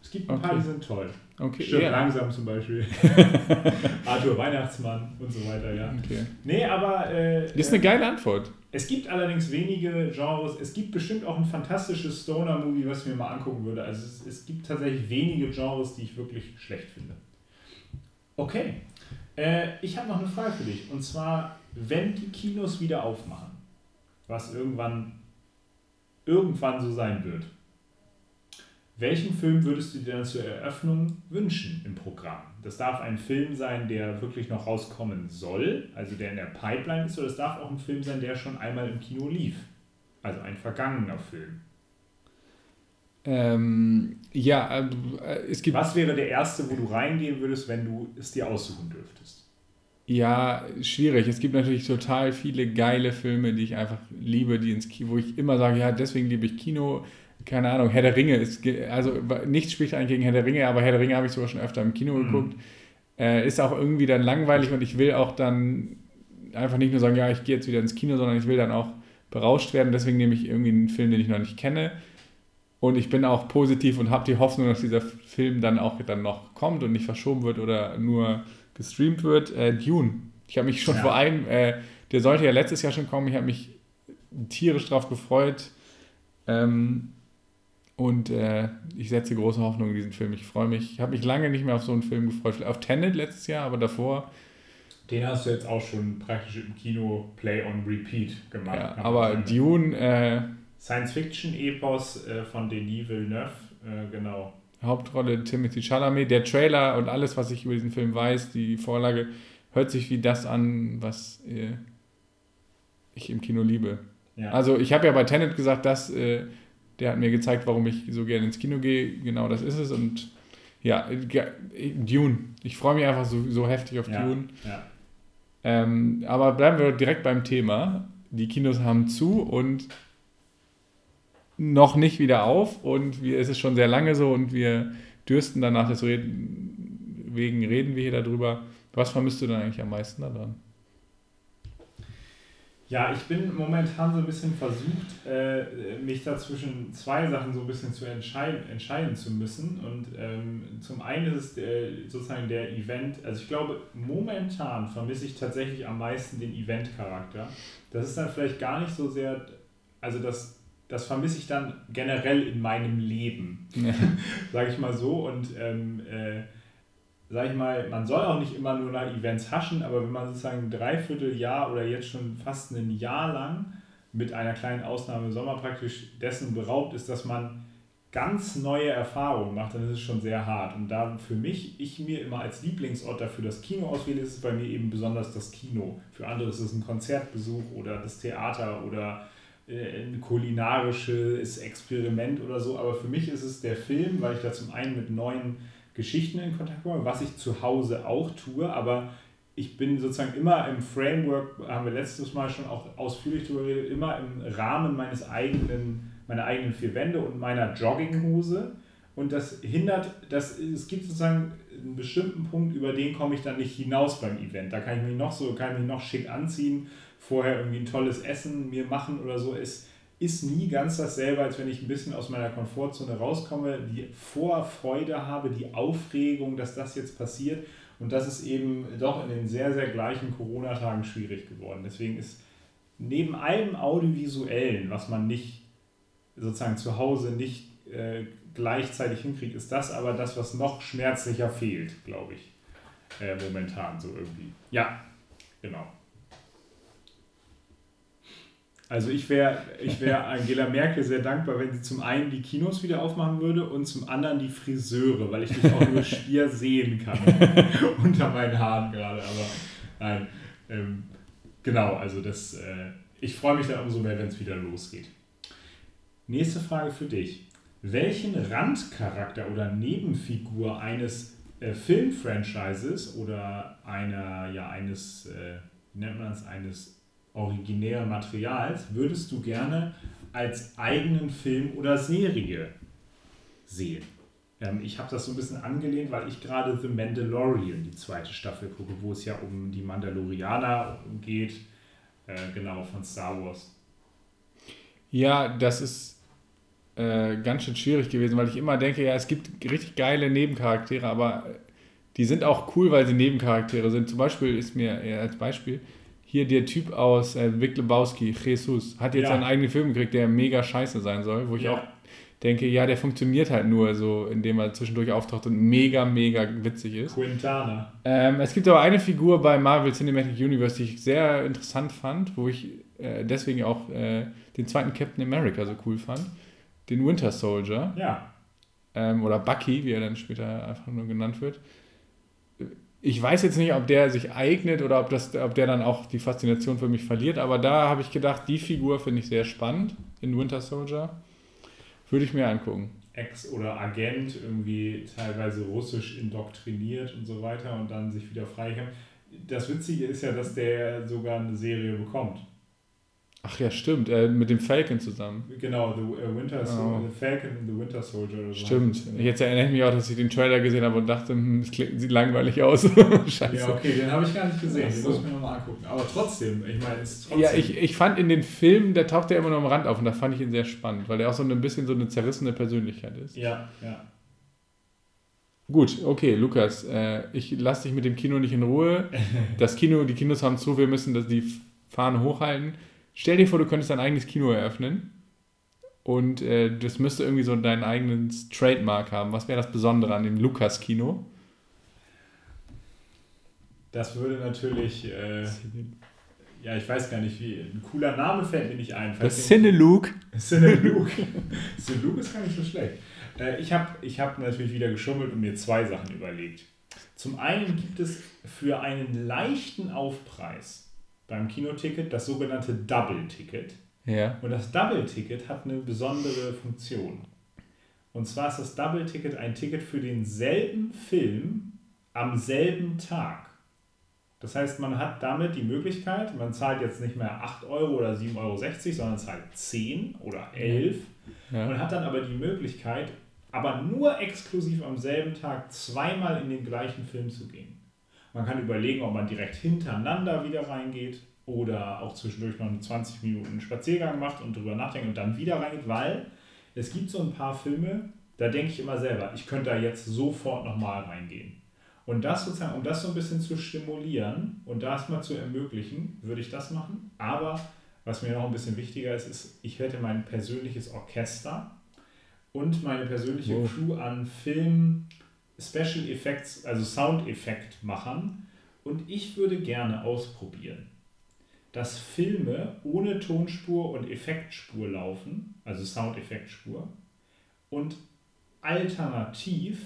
Es gibt ein paar, Okay. die sind toll. Okay, Stimmt, ja. langsam zum Beispiel. *laughs* Arthur Weihnachtsmann und so weiter, ja. Okay. Nee, aber. Äh, Das ist eine geile Antwort. Es gibt allerdings wenige Genres. Es gibt bestimmt auch ein fantastisches Stoner-Movie, was ich mir mal angucken würde. Also es, es gibt tatsächlich wenige Genres, die ich wirklich schlecht finde. Okay. Äh, ich habe noch eine Frage für dich. Und zwar, wenn die Kinos wieder aufmachen, was irgendwann, irgendwann so sein wird, welchen Film würdest du dir dann zur Eröffnung wünschen im Programm? Das darf ein Film sein, der wirklich noch rauskommen soll, also der in der Pipeline ist, oder es darf auch ein Film sein, der schon einmal im Kino lief. Also ein vergangener Film. Ähm, ja, äh, es gibt. Was wäre der erste, wo du reingehen würdest, wenn du es dir aussuchen dürftest? Ja, schwierig. Es gibt natürlich total viele geile Filme, die ich einfach liebe, die ins Kino, wo ich immer sage, ja, deswegen liebe ich Kino. Keine Ahnung, Herr der Ringe ist, also nichts spricht eigentlich gegen Herr der Ringe, aber Herr der Ringe habe ich sogar schon öfter im Kino Mhm. geguckt. Äh, ist auch irgendwie dann langweilig und ich will auch dann einfach nicht nur sagen, ja, ich gehe jetzt wieder ins Kino, sondern ich will dann auch berauscht werden. Deswegen nehme ich irgendwie einen Film, den ich noch nicht kenne. Und ich bin auch positiv und habe die Hoffnung, dass dieser Film dann auch dann noch kommt und nicht verschoben wird oder nur gestreamt wird. Äh, Dune. Ich habe mich schon Ja. vor allem, äh, der sollte ja letztes Jahr schon kommen, ich habe mich tierisch drauf gefreut. Ähm, und äh, ich setze große Hoffnung in diesen Film. Ich freue mich. Ich habe mich lange nicht mehr auf so einen Film gefreut. Auf Tenet letztes Jahr, aber davor. Den hast du jetzt auch schon praktisch im Kino Play on Repeat gemacht. Ja, aber. Dune, äh, Science-Fiction-Epos äh, von Denis Villeneuve, äh, genau. Hauptrolle Timothy Chalamet. Der Trailer und alles, was ich über diesen Film weiß, die Vorlage, hört sich wie das an, was äh, ich im Kino liebe. Ja. Also ich habe ja bei Tenet gesagt, dass äh, der hat mir gezeigt, warum ich so gerne ins Kino gehe. Genau das ist es. Und ja, Dune. Ich freue mich einfach so, so heftig auf Ja. Dune. Ja. Ähm, aber bleiben wir direkt beim Thema. Die Kinos haben zu und noch nicht wieder auf und wir, es ist schon sehr lange so und wir dürsten danach, deswegen reden wir hier darüber. Was vermisst du denn eigentlich am meisten daran? Ja, ich bin momentan so ein bisschen versucht, äh, mich da zwischen zwei Sachen so ein bisschen zu entscheiden, entscheiden zu müssen. Und ähm, zum einen ist es äh, sozusagen der Event, also ich glaube, momentan vermisse ich tatsächlich am meisten den Event-Charakter. Das ist dann vielleicht gar nicht so sehr, also das, das vermisse ich dann generell in meinem Leben, Ja. *laughs* sage ich mal so. Und ähm, äh, sag ich mal, man soll auch nicht immer nur nach Events haschen, aber wenn man sozusagen ein Dreivierteljahr oder jetzt schon fast ein Jahr lang mit einer kleinen Ausnahme im Sommer praktisch dessen beraubt ist, dass man ganz neue Erfahrungen macht, dann ist es schon sehr hart. Und da für mich, ich mir immer als Lieblingsort dafür das Kino auswähle, ist es bei mir eben besonders das Kino. Für andere ist es ein Konzertbesuch oder das Theater oder äh, ein kulinarisches Experiment oder so. Aber für mich ist es der Film, weil ich da zum einen mit neuen Geschichten in Kontakt komme, was ich zu Hause auch tue, aber ich bin sozusagen immer im Framework, haben wir letztes Mal schon auch ausführlich darüber geredet, immer im Rahmen meines eigenen, meiner eigenen vier Wände und meiner Jogginghose. Und das hindert, dass es gibt sozusagen einen bestimmten Punkt, über den komme ich dann nicht hinaus beim Event. Da kann ich mich noch so, kann ich mich noch schick anziehen, vorher irgendwie ein tolles Essen mir machen oder so. Es ist nie ganz dasselbe, als wenn ich ein bisschen aus meiner Komfortzone rauskomme, die Vorfreude habe, die Aufregung, dass das jetzt passiert. Und das ist eben doch in den sehr, sehr gleichen Corona-Tagen schwierig geworden. Deswegen ist neben allem Audiovisuellen, was man nicht sozusagen zu Hause nicht äh, gleichzeitig hinkriegt, ist das aber das, was noch schmerzlicher fehlt, glaube ich, äh, momentan so irgendwie. Ja, genau. Also ich wäre ich wär Angela Merkel sehr dankbar, wenn sie zum einen die Kinos wieder aufmachen würde und zum anderen die Friseure, weil ich dich auch nur schwer sehen kann *laughs* unter meinen Haaren gerade. Aber nein, ähm, genau, also das, äh, ich freue mich dann umso mehr, wenn es wieder losgeht. Nächste Frage für dich. Welchen Randcharakter oder Nebenfigur eines äh, Filmfranchises oder einer, ja, eines, äh, wie nennt man es, eines originären Materials würdest du gerne als eigenen Film oder Serie sehen? Ähm, ich habe das so ein bisschen angelehnt, weil ich gerade The Mandalorian, die zweite Staffel, gucke, wo es ja um die Mandalorianer geht, äh, genau, von Star Wars. Ja, das ist äh, ganz schön schwierig gewesen, weil ich immer denke, ja, es gibt richtig geile Nebencharaktere, aber die sind auch cool, weil sie Nebencharaktere sind. Zum Beispiel ist mir äh, als Beispiel hier der Typ aus äh, Big Lebowski, Jesus, hat jetzt Ja. einen eigenen Film gekriegt, der mega scheiße sein soll, wo ich Ja. auch denke, ja, der funktioniert halt nur so, indem er zwischendurch auftaucht und mega, mega witzig ist. Quintana. Ähm, es gibt aber eine Figur bei Marvel Cinematic Universe, die ich sehr interessant fand, wo ich äh, deswegen auch äh, den zweiten Captain America so cool fand. Den Winter Soldier. Ja, Ähm, oder Bucky, wie er dann später einfach nur genannt wird. Ich weiß jetzt nicht, ob der sich eignet oder ob, das, ob der dann auch die Faszination für mich verliert, aber da habe ich gedacht, die Figur finde ich sehr spannend in Winter Soldier. Würde ich mir angucken. Ex- oder Agent, irgendwie teilweise russisch indoktriniert und so weiter und dann sich wieder freikämpft. Das Witzige ist ja, dass der sogar eine Serie bekommt. Ach ja, stimmt, äh, mit dem Falcon zusammen. Genau, The äh, Winter Sol- Oh. The Falcon and the Winter Soldier oder so. Stimmt. es. Jetzt erinnere ich mich auch, dass ich den Trailer gesehen habe und dachte, hm, das sieht langweilig aus. *laughs* Scheiße. Ja, okay, den habe ich gar nicht gesehen. Ach Den so. muss ich mir nochmal angucken. Aber trotzdem, ich meine, es ist trotzdem. Ja, ich, ich fand in den Filmen, der taucht ja immer nur am Rand auf und da fand ich ihn sehr spannend, weil er auch so ein bisschen so eine zerrissene Persönlichkeit ist. Ja, ja. Gut, okay, Lukas, äh, ich lasse dich mit dem Kino nicht in Ruhe. *laughs* Das Kino, die Kinos haben zu, wir müssen das, die Fahne hochhalten. Stell dir vor, du könntest dein eigenes Kino eröffnen und äh, das müsste irgendwie so deinen eigenen Trademark haben. Was wäre das Besondere an dem Lukas-Kino? Das würde natürlich, äh, ja, ich weiß gar nicht, wie. Ein cooler Name fällt mir nicht ein. Das Cine-Luke. Cineluke. *laughs* Cineluke ist gar nicht so schlecht. Äh, ich habe ich hab natürlich wieder geschummelt und mir zwei Sachen überlegt. Zum einen gibt es für einen leichten Aufpreis beim Kinoticket das sogenannte Double-Ticket. Ja. Und das Double-Ticket hat eine besondere Funktion. Und zwar ist das Double-Ticket ein Ticket für denselben Film am selben Tag. Das heißt, man hat damit die Möglichkeit, man zahlt jetzt nicht mehr 8 Euro oder 7,60 Euro, sondern zahlt 10 oder 11 Ja. und hat dann aber die Möglichkeit, aber nur exklusiv am selben Tag zweimal in den gleichen Film zu gehen. Man kann überlegen, ob man direkt hintereinander wieder reingeht oder auch zwischendurch noch einen 20 Minuten Spaziergang macht und drüber nachdenkt und dann wieder reingeht, weil es gibt so ein paar Filme, da denke ich immer selber, ich könnte da jetzt sofort nochmal reingehen. Und das sozusagen, um das so ein bisschen zu stimulieren und das mal zu ermöglichen, würde ich das machen. Aber was mir noch ein bisschen wichtiger ist, ist, ich hätte mein persönliches Orchester und meine persönliche Wow. Crew an Film Special Effects, also Soundeffektmachern. Und ich würde gerne ausprobieren, dass Filme ohne Tonspur und Effektspur laufen, also Soundeffektspur, und alternativ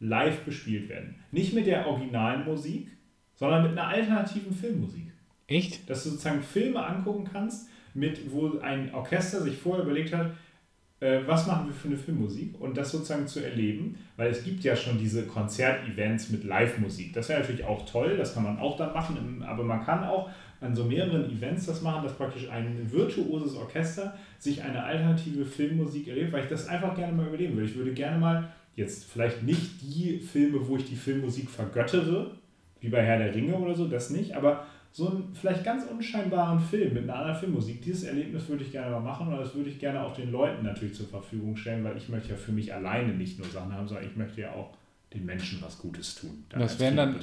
live bespielt werden. Nicht mit der originalen Musik, sondern mit einer alternativen Filmmusik Echt? dass du sozusagen Filme angucken kannst, mit, wo ein Orchester sich vorher überlegt hat, was machen wir für eine Filmmusik und das sozusagen zu erleben, weil es gibt ja schon diese Konzertevents mit Live-Musik. Das wäre natürlich auch toll, das kann man auch dann machen, aber man kann auch an so mehreren Events das machen, dass praktisch ein virtuoses Orchester sich eine alternative Filmmusik erlebt, weil ich das einfach gerne mal überleben würde. Ich würde gerne mal, jetzt vielleicht nicht die Filme, wo ich die Filmmusik vergöttere, wie bei Herr der Ringe oder so, das nicht, aber so einen vielleicht ganz unscheinbaren Film mit einer anderen Filmmusik, dieses Erlebnis würde ich gerne mal machen und das würde ich gerne auch den Leuten natürlich zur Verfügung stellen, weil ich möchte ja für mich alleine nicht nur Sachen haben, sondern ich möchte ja auch den Menschen was Gutes tun. Das wären dann-.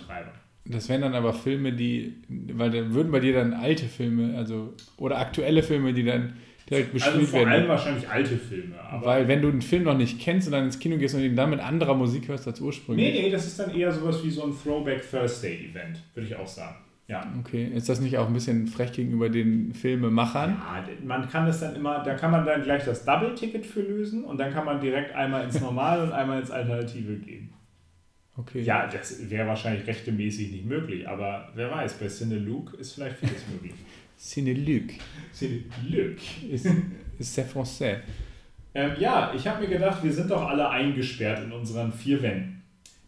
Das wären dann aber Filme, die, weil dann würden bei dir dann alte Filme, also oder aktuelle Filme, die dann direkt bespielt Also vor werden. allem wahrscheinlich alte Filme. Aber weil wenn du einen Film noch nicht kennst und dann ins Kino gehst und ihn dann mit anderer Musik hörst als ursprünglich. nee, nee, das ist dann eher sowas wie so ein Throwback Thursday Event, würde ich auch sagen. Ja. Okay, ist das nicht auch ein bisschen frech gegenüber den Filmemachern? Ja, man kann das dann immer, da kann man dann gleich das Double-Ticket für lösen und dann kann man direkt einmal ins Normal und einmal ins Alternative gehen. Okay. Ja, das wäre wahrscheinlich rechtemäßig nicht möglich, aber wer weiß, bei Cine Luke ist vielleicht vieles möglich. *laughs* Cineluc. Cine Luke. Ist, ist sehr français. Ähm, ja, ich habe mir gedacht, wir sind doch alle eingesperrt in unseren vier Wänden.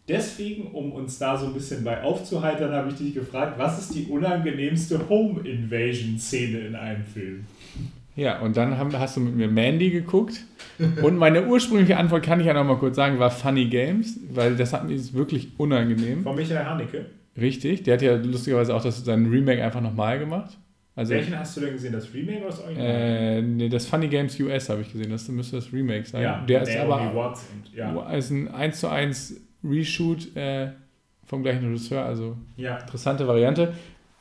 Deswegen, um uns da so ein bisschen bei aufzuheitern, habe ich dich gefragt, was ist die unangenehmste Home-Invasion-Szene in einem Film? Ja, und dann haben, hast du mit mir Mandy geguckt. Und meine ursprüngliche Antwort, kann ich ja noch mal kurz sagen, war Funny Games, weil das hat mir ist wirklich unangenehm. Von Michael Haneke. Richtig, der hat ja lustigerweise auch das, sein Remake einfach nochmal gemacht. Also, Welchen hast du denn gesehen? Das Remake oder das Original? äh, nee, das Funny Games US habe ich gesehen, das müsste das Remake sein. ja, der ist aber Watts und, ja. ist ein 1 zu 1 Reshoot äh, vom gleichen Regisseur, also ja. interessante Variante.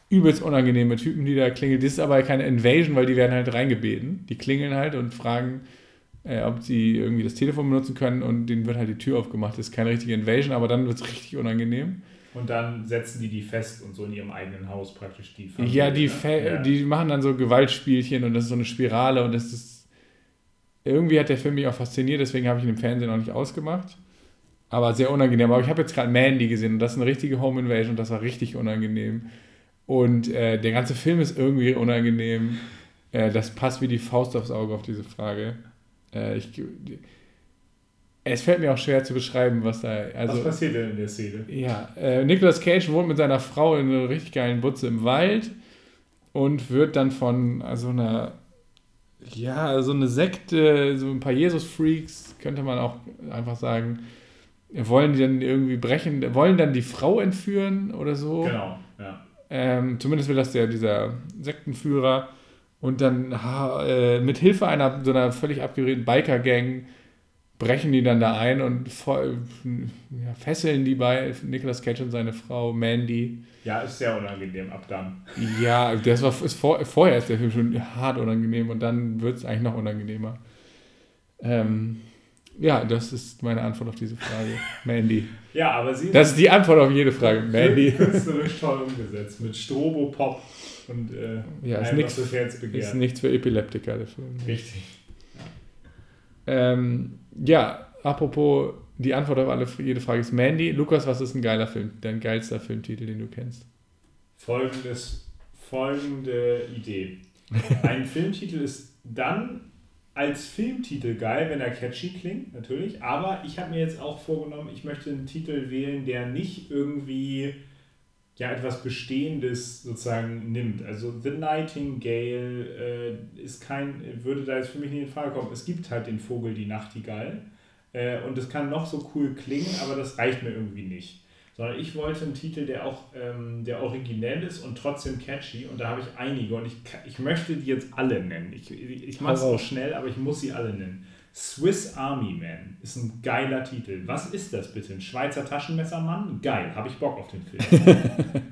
Übelst unangenehme Typen, die da klingeln. Das ist aber keine Invasion, weil die werden halt reingebeten. Die klingeln halt und fragen, äh, ob sie irgendwie das Telefon benutzen können und denen wird halt die Tür aufgemacht. Das ist keine richtige Invasion, aber dann wird es richtig unangenehm. Und dann setzen die die fest und so in ihrem eigenen Haus praktisch die ja, die, ne? Fe- ja. die machen dann so Gewaltspielchen und das ist so eine Spirale und das ist. Irgendwie hat der Film mich auch fasziniert, deswegen habe ich ihn im Fernsehen auch nicht ausgemacht. Aber sehr unangenehm. Aber ich habe jetzt gerade Mandy gesehen und das ist eine richtige Home Invasion und das war richtig unangenehm. Und äh, der ganze Film ist irgendwie unangenehm. Äh, das passt wie die Faust aufs Auge auf diese Frage. Äh, ich, es fällt mir auch schwer zu beschreiben, was da. Also, Was passiert denn in der Szene? ja, äh, Nicolas Cage wohnt mit seiner Frau in einer richtig geilen Butze im Wald und wird dann von äh, so einer, ja, so eine Sekte, so ein paar Jesus-Freaks, könnte man auch einfach sagen, wollen die dann irgendwie brechen, wollen dann die Frau entführen oder so. Genau, ja. Ähm, zumindest will das der, dieser Sektenführer. Und dann ha, äh, mit Hilfe einer so einer völlig abgedrehten Biker-Gang brechen die dann da ein und voll, ja, fesseln die bei Nicolas Cage und seine Frau Mandy. Ja, ist sehr unangenehm ab dann. Ja, das war ist vor, vorher ist der Film schon hart unangenehm und dann wird es eigentlich noch unangenehmer. Ähm, ja, das ist meine Antwort auf diese Frage. *laughs* Mandy. Ja, aber sie Das ist die Antwort auf jede Frage. Mandy. *laughs* künstlerisch toll umgesetzt. Mit Strobopop und äh, Ja, ist Herz Ist nichts für Epileptiker, der Film. Richtig. Ähm, ja, apropos, die Antwort auf alle, jede Frage ist Mandy. Lukas, was ist ein geiler Film? Dein geilster Filmtitel, den du kennst? Folgendes, folgende Idee. *laughs* Ein Filmtitel ist dann als Filmtitel geil, wenn er catchy klingt, natürlich. Aber ich habe mir jetzt auch vorgenommen, ich möchte einen Titel wählen, der nicht irgendwie ja etwas Bestehendes sozusagen nimmt. Also The Nightingale äh, ist kein, würde da jetzt für mich nicht in Frage kommen. Es gibt halt den Vogel, die Nachtigall. Äh, und es kann noch so cool klingen, aber das reicht mir irgendwie nicht. Sondern ich wollte einen Titel, der auch ähm, der originell ist und trotzdem catchy. Und da habe ich einige. Und ich, ich möchte die jetzt alle nennen. Ich, ich mache es auch schnell, aber ich muss sie alle nennen. Swiss Army Man ist ein geiler Titel. Was ist das bitte? Ein Schweizer Taschenmessermann? Geil, habe ich Bock auf den Film.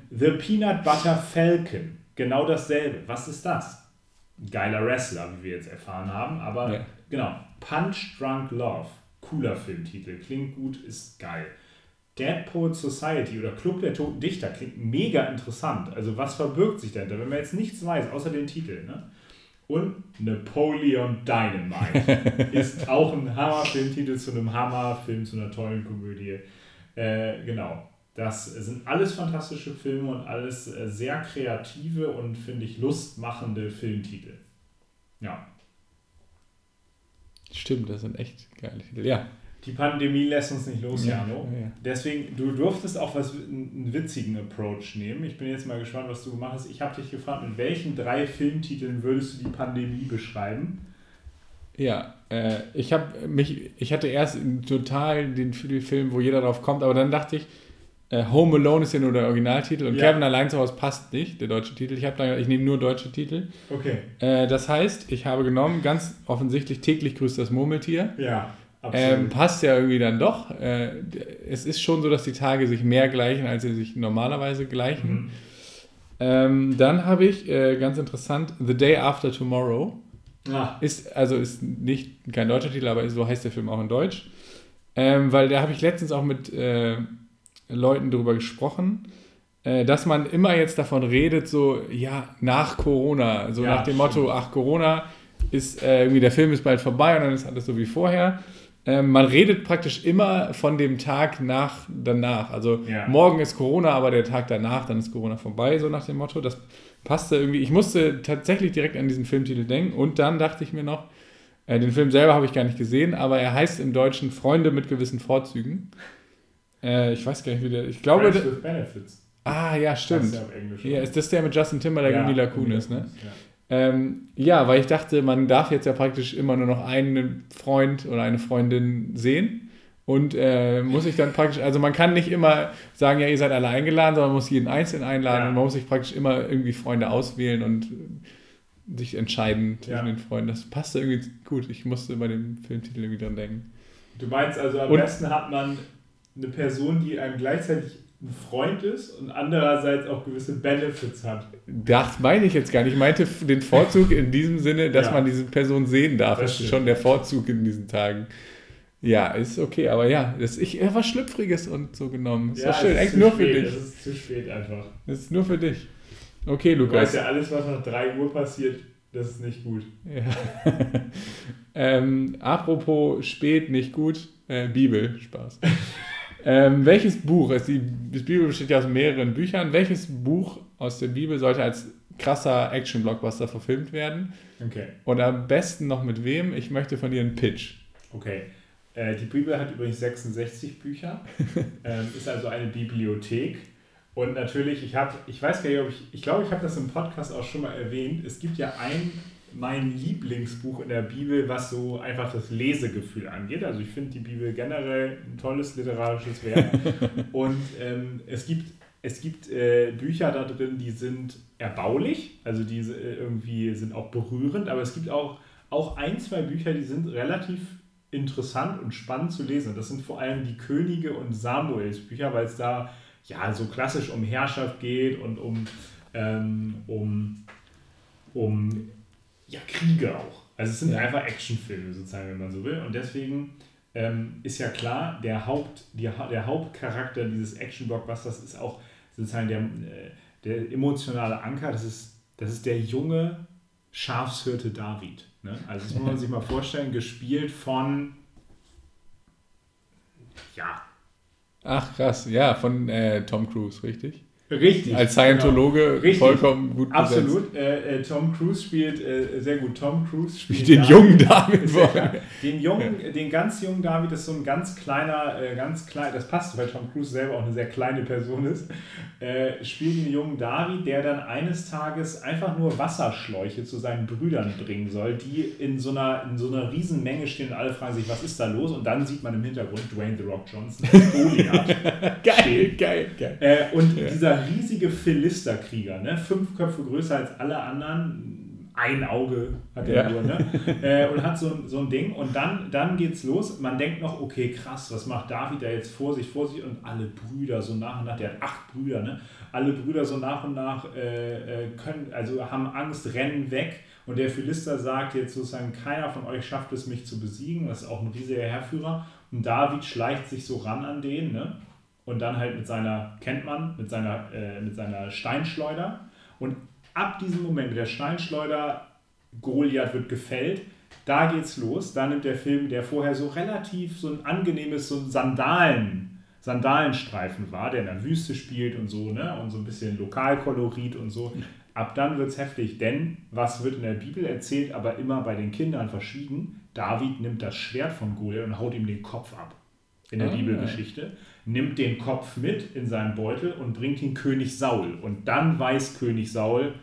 *laughs* The Peanut Butter Falcon, genau dasselbe. Was ist das? Ein geiler Wrestler, wie wir jetzt erfahren haben, aber ja. genau. Punch Drunk Love, cooler Filmtitel, klingt gut, ist geil. Dead Poet Society oder Club der Toten Dichter klingt mega interessant. Also was verbirgt sich dahinter, wenn man jetzt nichts weiß, außer den Titel, ne? Und Napoleon Dynamite *laughs* ist auch ein Hammerfilmtitel zu einem Hammerfilm, zu einer tollen Komödie. Äh, genau. Das sind alles fantastische Filme und alles äh, sehr kreative und, finde ich, lustmachende Filmtitel. Ja. Stimmt, das sind echt geile Titel. Ja, die Pandemie lässt uns nicht los, ja, Jano. Ja. Deswegen, du durftest auch was einen witzigen Approach nehmen. Ich bin jetzt mal gespannt, was du gemacht hast. Ich habe dich gefragt, mit welchen drei Filmtiteln würdest du die Pandemie beschreiben? Ja, äh, ich habe mich, ich hatte erst total den Film, wo jeder drauf kommt, aber dann dachte ich, äh, Home Alone ist ja nur der Originaltitel und ja. Kevin allein zu Hause passt nicht, der deutsche Titel. Ich habe ich nehme nur deutsche Titel. Okay. Äh, das heißt, ich habe genommen, ganz offensichtlich täglich grüßt das Murmeltier. Ja. Ähm, passt ja irgendwie dann doch. Äh, es ist schon so, dass die Tage sich mehr gleichen, als sie sich normalerweise gleichen. Mhm. Ähm, dann habe ich, äh, ganz interessant, The Day After Tomorrow. Ah. Ist, also ist nicht kein deutscher Titel, aber so heißt der Film auch in Deutsch. Ähm, weil da habe ich letztens auch mit äh, Leuten darüber gesprochen, äh, dass man immer jetzt davon redet, so, ja, nach Corona, so ja, nach dem stimmt. Motto, ach, Corona ist äh, irgendwie, der Film ist bald vorbei und dann ist alles so wie vorher. Ähm, man redet praktisch immer von dem Tag nach danach. Also ja. morgen ist Corona, aber der Tag danach, dann ist Corona vorbei, so nach dem Motto. Das passte irgendwie. Ich musste tatsächlich direkt an diesen Filmtitel denken und dann dachte ich mir noch, äh, den Film selber habe ich gar nicht gesehen, aber er heißt im Deutschen Freunde mit gewissen Vorzügen. Äh, ich weiß gar nicht, wie der. Ich glaube. Friends with Benefits. Ah, ja, stimmt. Ja, ist das der mit Justin Timberlake ja, und Mila Kunis, ne? Ja. Ähm, ja, weil ich dachte, man darf jetzt ja praktisch immer nur noch einen Freund oder eine Freundin sehen. Und äh, muss ich dann praktisch, also man kann nicht immer sagen, ja, ihr seid alle eingeladen, sondern man muss jeden einzeln einladen ja. und man muss sich praktisch immer irgendwie Freunde auswählen und sich entscheiden zwischen ja. den Freunden. Das passte irgendwie gut. Ich musste bei dem Filmtitel irgendwie dran denken. Du meinst also, am und, besten hat man eine Person, die einem gleichzeitig ein Freund ist und andererseits auch gewisse Benefits hat. Das meine ich jetzt gar nicht. Ich meinte den Vorzug in diesem Sinne, dass ja. man diese Person sehen darf. Das, das ist schon der Vorzug in diesen Tagen. Ja, ist okay, aber ja, das, ich, was Schlüpfriges und so genommen. Ist ja, schön, eigentlich nur spät. für dich. Das ist zu spät einfach. Das ist nur für dich. Okay, Lukas. Du weißt ja, alles, was nach 3 Uhr passiert, das ist nicht gut. Ja. *laughs* ähm, apropos spät, nicht gut, äh, Bibel, Spaß. *laughs* Ähm, welches Buch, also die, das Bibel besteht ja aus mehreren Büchern, welches Buch aus der Bibel sollte als krasser Action-Blockbuster verfilmt werden? Okay. Und am besten noch mit wem? Ich möchte von dir einen Pitch. Okay. Äh, die Bibel hat übrigens 66 Bücher, *laughs* ähm, ist also eine Bibliothek. Und natürlich, ich habe, ich weiß gar nicht, ob ich, ich glaube, ich habe das im Podcast auch schon mal erwähnt. Es gibt ja ein mein Lieblingsbuch in der Bibel, was so einfach das Lesegefühl angeht. Also ich finde die Bibel generell ein tolles literarisches Werk. *laughs* Und ähm, es gibt, es gibt äh, Bücher da drin, die sind erbaulich, also die äh, irgendwie sind auch berührend, aber es gibt auch, auch ein, zwei Bücher, die sind relativ interessant und spannend zu lesen. Das sind vor allem die Könige und Samuels Bücher, weil es da ja so klassisch um Herrschaft geht und um, ähm, um, um ja, Kriege auch. Also es sind ja. einfach Actionfilme sozusagen, wenn man so will. Und deswegen ähm, ist ja klar, der, Haupt, die, der Hauptcharakter dieses Action-Blockbusters ist auch sozusagen der, äh, der emotionale Anker. Das ist, das ist der junge Schafshirte David. Ne? Also das muss man *laughs* sich mal vorstellen, gespielt von ja. Ach krass, ja, von äh, Tom Cruise, richtig? Richtig. Als Scientologe Richtig. vollkommen gut. Absolut. Äh, äh, Tom Cruise spielt äh, sehr gut. Tom Cruise spielt Den jungen David *laughs* ja klar. Bowie. Den jungen, den ganz jungen David ist so ein ganz kleiner, äh, ganz klein, das passt, weil Tom Cruise selber auch eine sehr kleine Person ist, äh, spielt den jungen David, der dann eines Tages einfach nur Wasserschläuche zu seinen Brüdern bringen soll, die in so einer, in so einer riesen Menge stehen und alle fragen sich, was ist da los? Und dann sieht man im Hintergrund Dwayne The Rock Johnson als Goliath. *laughs* Geil, geil, geil. Äh, und dieser riesige Philisterkrieger, ne? fünf Köpfe größer als alle anderen, ein Auge hat er Ja. nur, ne? *laughs* äh, und hat so, ein- so ein Ding. Und dann, dann geht's los. Man denkt noch, okay, krass, was macht David da jetzt vor sich, vor sich? Und alle Brüder so nach und nach, der hat acht Brüder, ne? alle Brüder so nach und nach äh, äh, können, also haben Angst, rennen weg. Und der Philister sagt jetzt sozusagen, keiner von euch schafft es, mich zu besiegen. Das ist auch ein riesiger Heerführer. Und David schleicht sich so ran an den, ne? Und dann halt mit seiner, kennt man, mit seiner, äh, mit seiner Steinschleuder. Und ab diesem Moment mit der Steinschleuder, Goliath wird gefällt, da geht's los. Da nimmt der Film, der vorher so relativ so ein angenehmes, so ein Sandalen, Sandalenstreifen war, der in der Wüste spielt und so, ne? Und so ein bisschen Lokalkolorit und so. Ab dann wird's heftig, denn was wird in der Bibel erzählt, aber immer bei den Kindern verschwiegen? David nimmt das Schwert von Goliath und haut ihm den Kopf ab. In der Ah. Bibelgeschichte. Nimmt den Kopf mit in seinen Beutel und bringt ihn König Saul. Und dann weiß König Saul,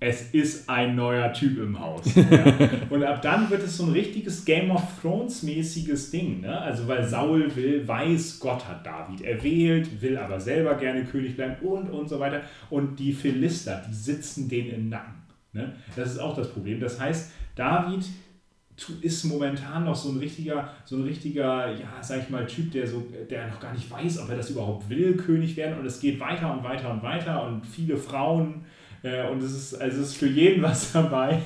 es ist ein neuer Typ im Haus. *laughs* Ja. Und ab dann wird es so ein richtiges Game of Thrones mäßiges Ding. Ne? Also weil Saul will, weiß, Gott hat David erwählt, will aber selber gerne König bleiben und und so weiter. Und die Philister, die sitzen denen im Nacken. Ne? Das ist auch das Problem. Das heißt, David ist momentan noch so ein richtiger, so ein richtiger, ja, sag ich mal, Typ, der so, der noch gar nicht weiß, ob er das überhaupt will, König werden. Und es geht weiter und weiter und weiter und viele Frauen. Äh, und es ist, also es ist für jeden *laughs* was dabei.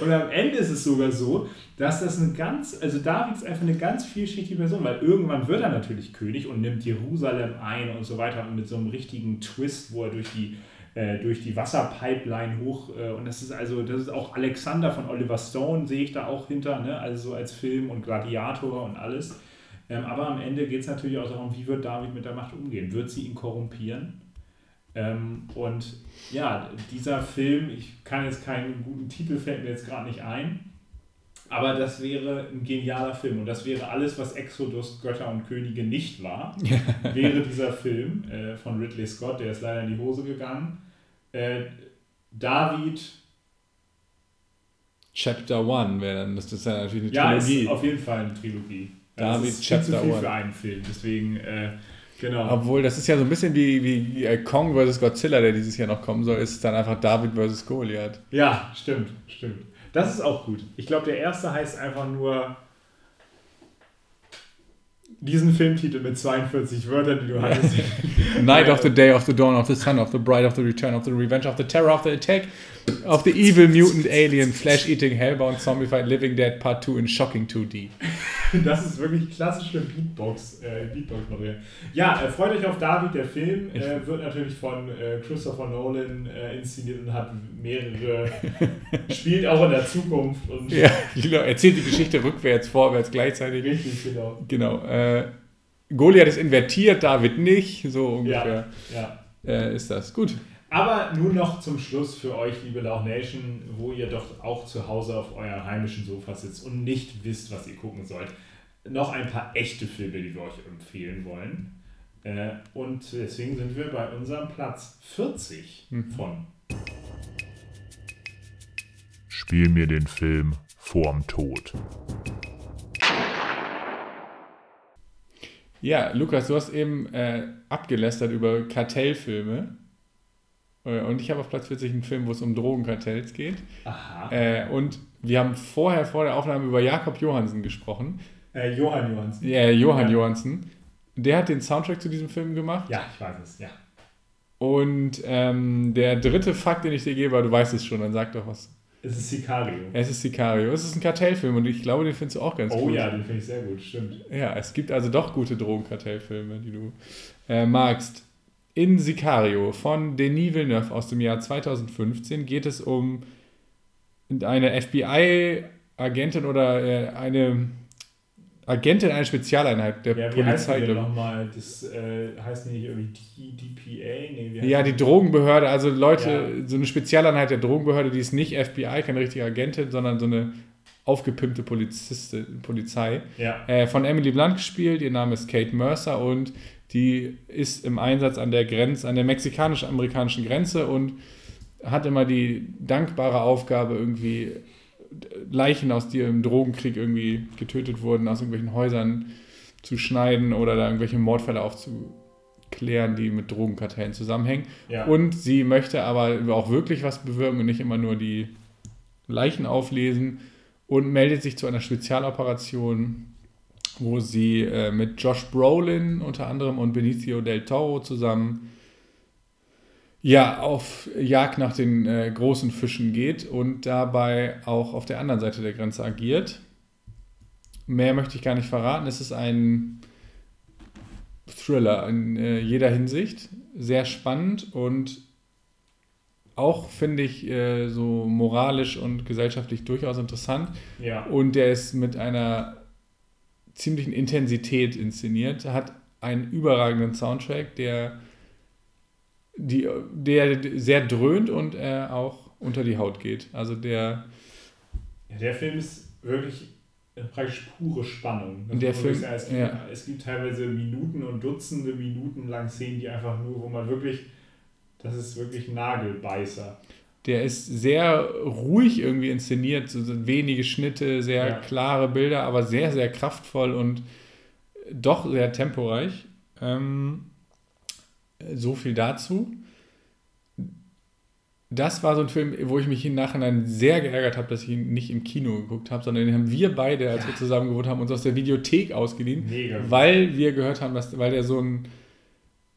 Und am Ende ist es sogar so, dass das eine ganz, also David ist einfach eine ganz vielschichtige Person, weil irgendwann wird er natürlich König und nimmt Jerusalem ein und so weiter und mit so einem richtigen Twist, wo er durch die äh, durch die Wasserpipeline hoch. Äh, und das ist also, das ist auch Alexander von Oliver Stone, sehe ich da auch hinter, ne? also so als Film und Gladiator und alles. Ähm, aber am Ende geht es natürlich auch darum, wie wird David mit der Macht umgehen? Wird sie ihn korrumpieren? Ähm, und ja, dieser Film, ich kann jetzt keinen guten Titel, fällt mir jetzt gerade nicht ein, aber das wäre ein genialer Film und das wäre alles, was Exodus, Götter und Könige nicht war, *laughs* wäre dieser Film äh, von Ridley Scott, der ist leider in die Hose gegangen. Äh, David, Chapter 1 wäre dann, das ist ja natürlich eine ja, ist Trilogie. auf jeden Fall eine Trilogie. David das ist viel zu Chapter viel One. für einen Film, deswegen, äh, genau. Obwohl, das ist ja so ein bisschen wie, wie äh, Kong vs. Godzilla, der dieses Jahr noch kommen soll, ist dann einfach David vs. Goliath. Ja, stimmt, stimmt. Das ist auch gut. Ich glaube, der erste heißt einfach nur diesen Filmtitel mit 42 Wörtern, die du hattest. *laughs* Night of the Day of the Dawn of the Sun of the Bride of the Return of the Revenge of the Terror of the Attack of the Evil Mutant Alien Flesh-Eating Hellbound Zombified Living Dead Part 2 in Shocking 2D. *laughs* Das ist wirklich klassische Beatbox, äh, Beatbox. Ja, äh, freut euch auf David, der Film äh, wird natürlich von äh, Christopher Nolan äh, inszeniert und hat mehrere, *laughs* spielt auch in der Zukunft und Ja, genau, erzählt die Geschichte rückwärts, vorwärts gleichzeitig. richtig, genau. Genau. Äh, Goliath ist invertiert, David nicht. So ungefähr Ja. äh, ist das. Gut. Aber nun noch zum Schluss für euch, liebe Lauch Nation, wo ihr doch auch zu Hause auf eurem heimischen Sofa sitzt und nicht wisst, was ihr gucken sollt. Noch ein paar echte Filme, die wir euch empfehlen wollen. Äh, und deswegen sind wir bei unserem Platz 40 von. Spiel mir den Film Vorm Tod. Ja, Lukas, du hast eben äh, abgelästert über Kartellfilme. Äh, Und ich habe auf Platz 40 einen Film, wo es um Drogenkartells geht. Aha. Äh, und wir haben vorher vor der Aufnahme über Jakob Johansen gesprochen. Äh, Johann Johansson. Äh, Johann Ja. Johansen. Der hat den Soundtrack zu diesem Film gemacht. Ja, ich weiß es, ja. Und ähm, der dritte Fakt, den ich dir gebe, du weißt es schon, dann sag doch was. Es ist Sicario. Es ist Sicario. Es ist ein Kartellfilm und ich glaube, den findest du auch ganz Oh gut. ja, den finde ich sehr gut, stimmt. Ja, es gibt also doch gute Drogenkartellfilme, die du äh, magst. In Sicario von Denis Villeneuve aus dem Jahr 2015 geht es um eine FBI-Agentin oder äh, eine Agentin einer Spezialeinheit der Ja, heißt Polizei. ich. nochmal? Das äh, heißt nicht irgendwie DPA? Nee, heißt Ja, die Drogenbehörde, also Leute, Ja. so eine Spezialeinheit der Drogenbehörde, die ist nicht FBI, keine richtige Agentin, sondern so eine aufgepimpte Polizistin, Polizei. Ja, Äh, von Emily Blunt gespielt, ihr Name ist Kate Mercer und die ist im Einsatz an der Grenze, an der mexikanisch-amerikanischen Grenze und hat immer die dankbare Aufgabe, irgendwie Leichen, aus die im Drogenkrieg irgendwie getötet wurden, aus irgendwelchen Häusern zu schneiden oder da irgendwelche Mordfälle aufzuklären, die mit Drogenkartellen zusammenhängen. ja. Und sie möchte aber auch wirklich was bewirken und nicht immer nur die Leichen auflesen und meldet sich zu einer Spezialoperation, wo sie äh, mit Josh Brolin unter anderem und Benicio del Toro zusammen ja, auf Jagd nach den äh, großen Fischen geht und dabei auch auf der anderen Seite der Grenze agiert. Mehr möchte ich gar nicht verraten. Es ist ein Thriller in äh, jeder Hinsicht. Sehr spannend und auch, finde ich, äh, so moralisch und gesellschaftlich durchaus interessant. ja. Und der ist mit einer ziemlichen Intensität inszeniert, hat einen überragenden Soundtrack, der, die, der sehr dröhnt und äh, auch unter die Haut geht. Also der, Ja, der Film ist wirklich äh, praktisch pure Spannung. Das Der Film- es, gibt, ja. es gibt teilweise Minuten und Dutzende Minuten lang Szenen, die einfach nur, wo man wirklich, das ist wirklich Nagelbeißer. Der ist sehr ruhig irgendwie inszeniert, so wenige Schnitte, sehr Ja. klare Bilder, aber sehr, sehr kraftvoll und doch sehr temporeich. Ähm, so viel dazu. Das war so ein Film, wo ich mich im Nachhinein sehr geärgert habe, dass ich ihn nicht im Kino geguckt habe, sondern den haben wir beide, als wir zusammen gewohnt haben, uns aus der Videothek ausgeliehen, Mega. weil wir gehört haben, dass, weil der so einen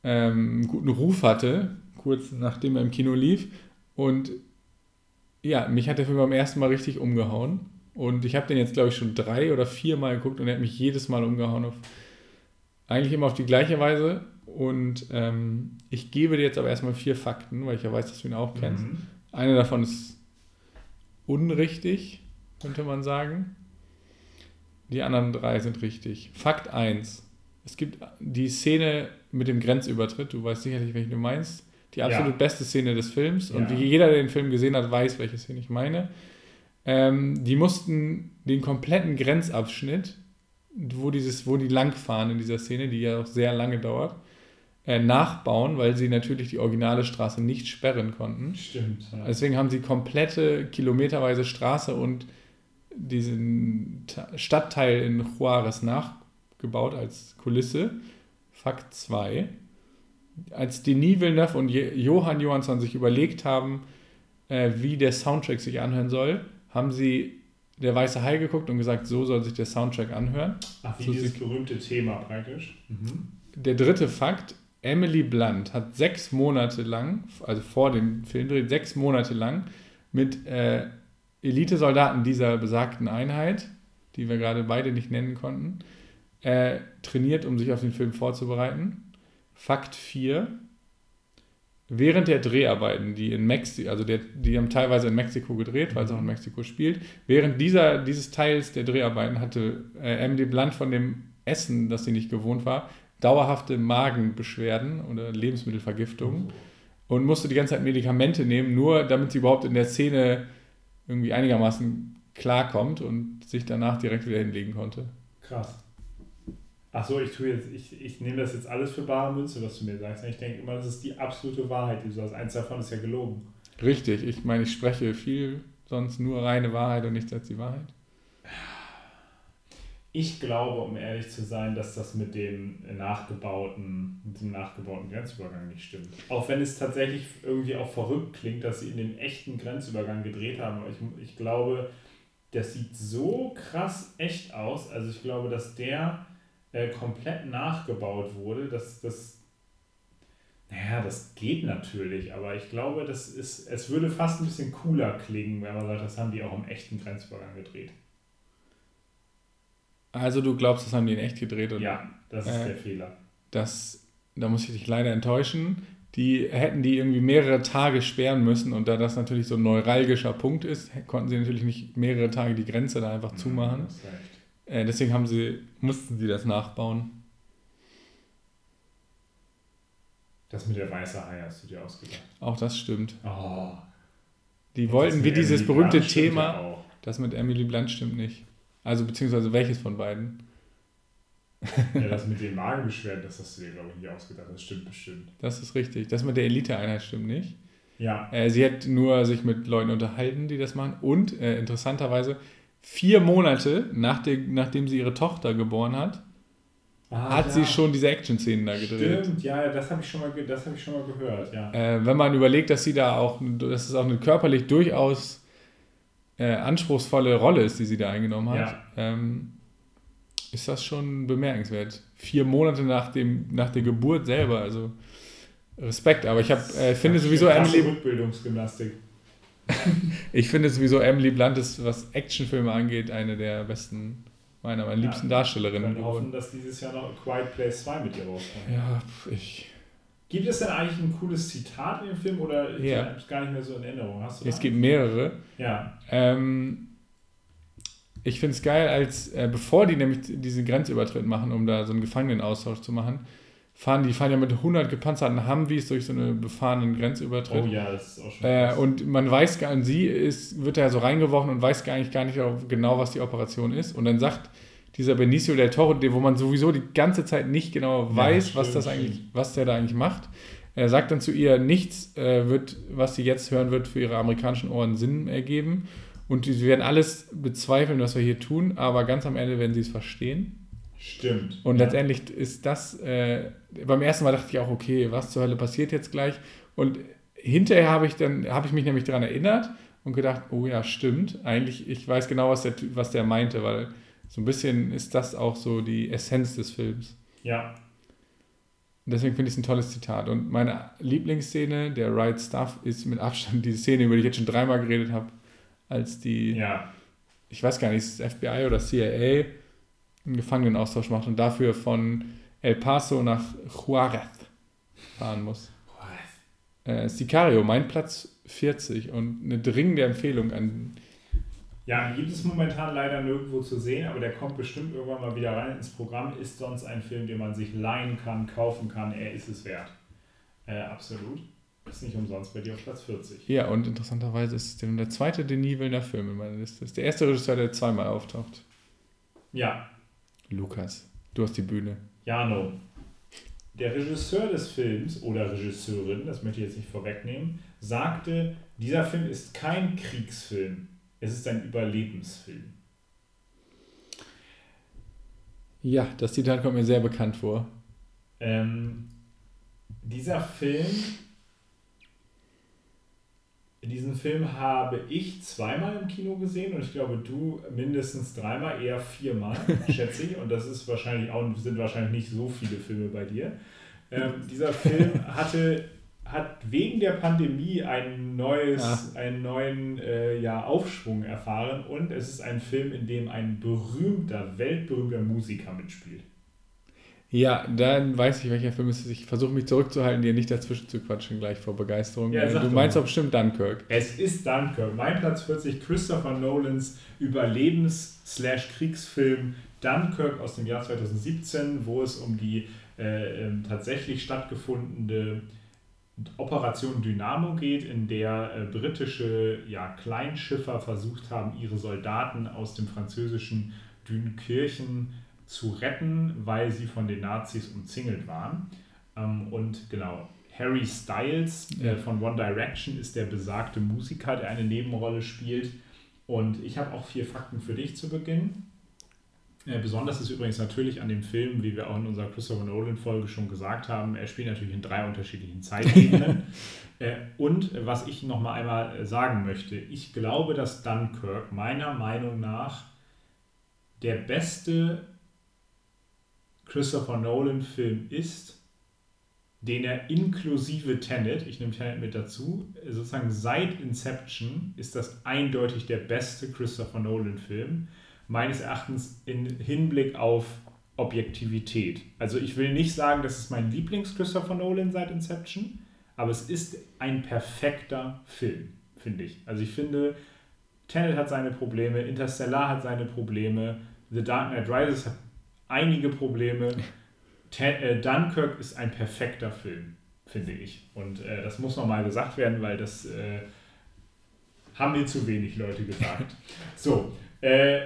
ähm, guten Ruf hatte, kurz nachdem er im Kino lief. Und ja, mich hat der Film beim ersten Mal richtig umgehauen. Und ich habe den jetzt, glaube ich, schon drei oder vier Mal geguckt und er hat mich jedes Mal umgehauen. Auf, eigentlich immer auf die gleiche Weise. Und ähm, ich gebe dir jetzt aber erstmal vier Fakten, weil ich ja weiß, dass du ihn auch kennst. Mhm. Eine davon ist unrichtig, könnte man sagen. Die anderen drei sind richtig. Fakt 1. Es gibt die Szene mit dem Grenzübertritt. Du weißt sicherlich, welche du meinst. Die Ja. absolut beste Szene des Films. Und Ja. wie jeder, der den Film gesehen hat, weiß, welche Szene ich meine. Ähm, die mussten den kompletten Grenzabschnitt, wo, dieses, wo die langfahren in dieser Szene, die ja auch sehr lange dauert, äh, nachbauen, weil sie natürlich die originale Straße nicht sperren konnten. Stimmt. Ja. Deswegen haben sie komplette kilometerweise Straße und diesen Ta- Stadtteil in Juarez nachgebaut als Kulisse. Fakt 2. Als Denis Villeneuve und Johann Johansson sich überlegt haben, äh, wie der Soundtrack sich anhören soll, haben sie der Weiße Hai geguckt und gesagt, so soll sich der Soundtrack anhören. Ach, wie so dieses berühmte Thema praktisch. Mhm. Der dritte Fakt, Emily Blunt hat sechs Monate lang, also vor dem Filmdreh, sechs Monate lang mit äh, Elitesoldaten dieser besagten Einheit, die wir gerade beide nicht nennen konnten, äh, trainiert, um sich auf den Film vorzubereiten. Fakt 4. Während der Dreharbeiten, die in Mexiko, also der, die haben teilweise in Mexiko gedreht, weil es auch in Mexiko spielt, während dieser, dieses Teils der Dreharbeiten hatte äh, Emily Blunt von dem Essen, das sie nicht gewohnt war, dauerhafte Magenbeschwerden oder Lebensmittelvergiftungen und musste die ganze Zeit Medikamente nehmen, nur damit sie überhaupt in der Szene irgendwie einigermaßen klarkommt und sich danach direkt wieder hinlegen konnte. Krass. Ach so, ich tue jetzt, ich, ich nehme das jetzt alles für bare Münze, was du mir sagst. Ich denke immer, das ist die absolute Wahrheit, die du sagst. Eins davon ist ja gelogen. Richtig, ich meine, ich spreche viel, sonst nur reine Wahrheit und nichts als die Wahrheit. Ich glaube, um ehrlich zu sein, dass das mit dem nachgebauten, mit dem nachgebauten Grenzübergang nicht stimmt. Auch wenn es tatsächlich irgendwie auch verrückt klingt, dass sie in dem echten Grenzübergang gedreht haben. Aber ich, ich glaube, das sieht so krass echt aus. Also ich glaube, dass der äh, komplett nachgebaut wurde. dass das, naja, das geht natürlich, aber ich glaube, das ist, es würde fast ein bisschen cooler klingen, wenn man sagt, das haben die auch im echten Grenzübergang gedreht. Also du glaubst, das haben die in echt gedreht und Ja, das ist Äh, der Fehler. das, da muss ich dich leider enttäuschen. Die hätten die irgendwie mehrere Tage sperren müssen und da das natürlich so ein neuralgischer Punkt ist, konnten sie natürlich nicht mehrere Tage die Grenze da einfach zumachen. Mhm, Das ist recht. Äh, deswegen haben sie, mussten sie das nachbauen. Das mit der weiße Hai hast du dir ausgedacht. Auch das stimmt. Oh. Die wollten wie dieses Emily berühmte Blunt Thema. Das mit Emily Blunt stimmt nicht. Also beziehungsweise welches von beiden? Ja, *laughs* das mit den Magenbeschwerden, das hast du dir, glaube ich, nicht ausgedacht. Das stimmt bestimmt. Das ist richtig. Das mit der Elite-Einheit stimmt nicht. Ja. Äh, sie hat nur sich mit Leuten unterhalten, die das machen. Und äh, interessanterweise, vier Monate nach der, nachdem sie ihre Tochter geboren hat, hat sie schon diese Action-Szenen da gedreht. Ah, Stimmt, ja, das habe ich, schon mal das hab ich schon mal gehört, ja. Äh, wenn man überlegt, dass sie da auch, dass es auch eine körperlich durchaus äh, anspruchsvolle Rolle ist, die sie da eingenommen hat, Ja. ähm, ist das schon bemerkenswert. Vier Monate nach, dem, nach der Geburt selber, also Respekt. Aber ich hab, äh, finde sowieso Emily, Rückbildungsgymnastik. *laughs* ich finde sowieso Emily Blunt ist, was Actionfilme angeht, eine der besten, meiner, meiner Ja. liebsten Wir Darstellerinnen können hoffen, dass dieses Jahr noch Quiet Place 2 mit ihr rauskommt. Ja, ich. Gibt es denn eigentlich ein cooles Zitat in dem Film oder Ja. ist das gar nicht mehr so in Erinnerung? Hast du Es gibt mehrere. Ja, Ähm, ich finde es geil, als äh, bevor die nämlich diesen Grenzübertritt machen, um da so einen Gefangenenaustausch zu machen, fahren die fahren ja mit 100 gepanzerten Humvees durch so einen befahrenen Grenzübertritt. oh ja, das ist auch schon Äh, und man weiß gar nicht, sie ist, wird da so reingeworfen und weiß gar nicht, gar nicht genau, was die Operation ist. Und dann sagt dieser Benicio del Toro, wo man sowieso die ganze Zeit nicht genau Ja, weiß, was stimmt, das eigentlich, was der da eigentlich macht. Er sagt dann zu ihr, nichts äh, wird, was sie jetzt hören wird, für ihre amerikanischen Ohren Sinn ergeben. Und sie werden alles bezweifeln, was wir hier tun, aber ganz am Ende werden sie es verstehen. Stimmt. Und ja. letztendlich ist das, äh, beim ersten Mal dachte ich auch, okay, was zur Hölle passiert jetzt gleich? Und hinterher habe ich dann, habe ich mich nämlich daran erinnert und gedacht, oh ja, stimmt. Eigentlich, ich weiß genau, was der, was der meinte, weil so ein bisschen ist das auch so die Essenz des Films. Ja, Und deswegen finde ich es ein tolles Zitat. Und meine Lieblingsszene, der Right Stuff, ist mit Abstand die Szene, über die ich jetzt schon dreimal geredet habe, als die ja. ich weiß gar nicht, ist es FBI oder CIA einen Gefangenenaustausch macht und dafür von El Paso nach Juarez fahren muss. Äh, Sicario, mein Platz 40 und eine dringende Empfehlung an. Ja, gibt es momentan leider nirgendwo zu sehen, aber der kommt bestimmt irgendwann mal wieder rein ins Programm. Ist sonst ein Film, den man sich leihen kann, kaufen kann. Er ist es wert. Äh, absolut. Ist nicht umsonst bei dir auf Platz 40. Ja, und interessanterweise ist es der, zweite Denis Villeneuve Film in meiner Liste. Ist der erste Regisseur, der zweimal auftaucht. Ja, Lukas, du hast die Bühne. Jano. Der Regisseur des Films oder Regisseurin, das möchte ich jetzt nicht vorwegnehmen, sagte, dieser Film ist kein Kriegsfilm. Es ist ein Überlebensfilm. Ja, das Zitat kommt mir sehr bekannt vor. Ähm, dieser Film, diesen Film habe ich zweimal im Kino gesehen und ich glaube du mindestens dreimal, eher viermal, *laughs* schätze ich. Und das ist wahrscheinlich auch, sind wahrscheinlich nicht so viele Filme bei dir. Ähm, dieser Film hatte, hat wegen der Pandemie ein neues, Ah. einen neuen äh, ja, Aufschwung erfahren und es ist ein Film, in dem ein berühmter, weltberühmter Musiker mitspielt. Ja, dann weiß ich, welcher Film es ist. Ich versuche mich zurückzuhalten, dir nicht dazwischen zu quatschen, gleich vor Begeisterung. Ja, Äh, du meinst doch bestimmt Dunkirk. Es ist Dunkirk. Mein Platz 40, Christopher Nolans Überlebens-Kriegsfilm Dunkirk aus dem Jahr 2017, wo es um die äh, ähm, tatsächlich stattgefundene Operation Dynamo geht, in der äh, britische ja, Kleinschiffer versucht haben, ihre Soldaten aus dem französischen Dünkirchen zu retten, weil sie von den Nazis umzingelt waren. Ähm, und genau, Harry Styles äh, von One Direction ist der besagte Musiker, der eine Nebenrolle spielt. Und ich habe auch vier Fakten für dich zu Beginn. Äh, besonders ist übrigens natürlich an dem Film, wie wir auch in unserer Christopher Nolan-Folge schon gesagt haben, er spielt natürlich in drei unterschiedlichen Zeitebenen. *laughs* äh, und was ich nochmal einmal äh, sagen möchte, ich glaube, dass Dunkirk meiner Meinung nach der beste Christopher Nolan-Film ist, den er inklusive Tenet, ich nehme Tenet mit dazu, sozusagen seit Inception ist das eindeutig der beste Christopher Nolan-Film, meines Erachtens im Hinblick auf Objektivität. Also ich will nicht sagen, das ist mein Lieblings-Christopher Nolan seit Inception, aber es ist ein perfekter Film, finde ich. Also ich finde, Tenet hat seine Probleme, Interstellar hat seine Probleme, The Dark Knight Rises hat einige Probleme. Ten, äh, Dunkirk ist ein perfekter Film, finde ich. Und äh, das muss nochmal gesagt werden, weil das äh, haben mir zu wenig Leute gesagt. *laughs* so, äh,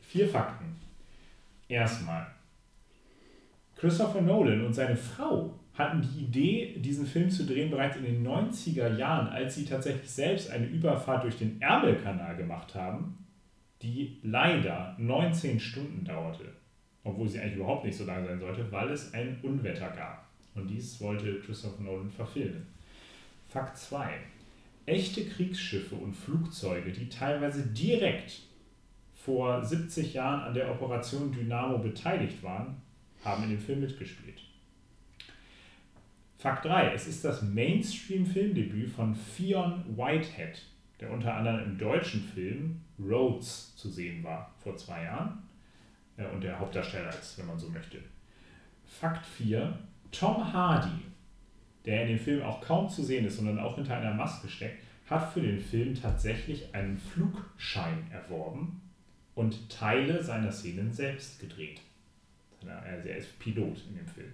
vier Fakten. Erstmal, Christopher Nolan und seine Frau hatten die Idee, diesen Film zu drehen, bereits in den 90er Jahren, als sie tatsächlich selbst eine Überfahrt durch den Ärmelkanal gemacht haben, die leider 19 Stunden dauerte. Obwohl sie eigentlich überhaupt nicht so lang sein sollte, weil es ein Unwetter gab. Und dies wollte Christopher Nolan verfilmen. Fakt 2. Echte Kriegsschiffe und Flugzeuge, die teilweise direkt vor 70 Jahren an der Operation Dynamo beteiligt waren, haben in dem Film mitgespielt. Fakt 3. Es ist das Mainstream-Filmdebüt von Fionn Whitehead, der unter anderem im deutschen Film Rhodes zu sehen war vor zwei Jahren und der Hauptdarsteller ist, wenn man so möchte. Fakt 4. Tom Hardy, der in dem Film auch kaum zu sehen ist, sondern auch hinter einer Maske steckt, hat für den Film tatsächlich einen Flugschein erworben und Teile seiner Szenen selbst gedreht. Er ist Pilot in dem Film.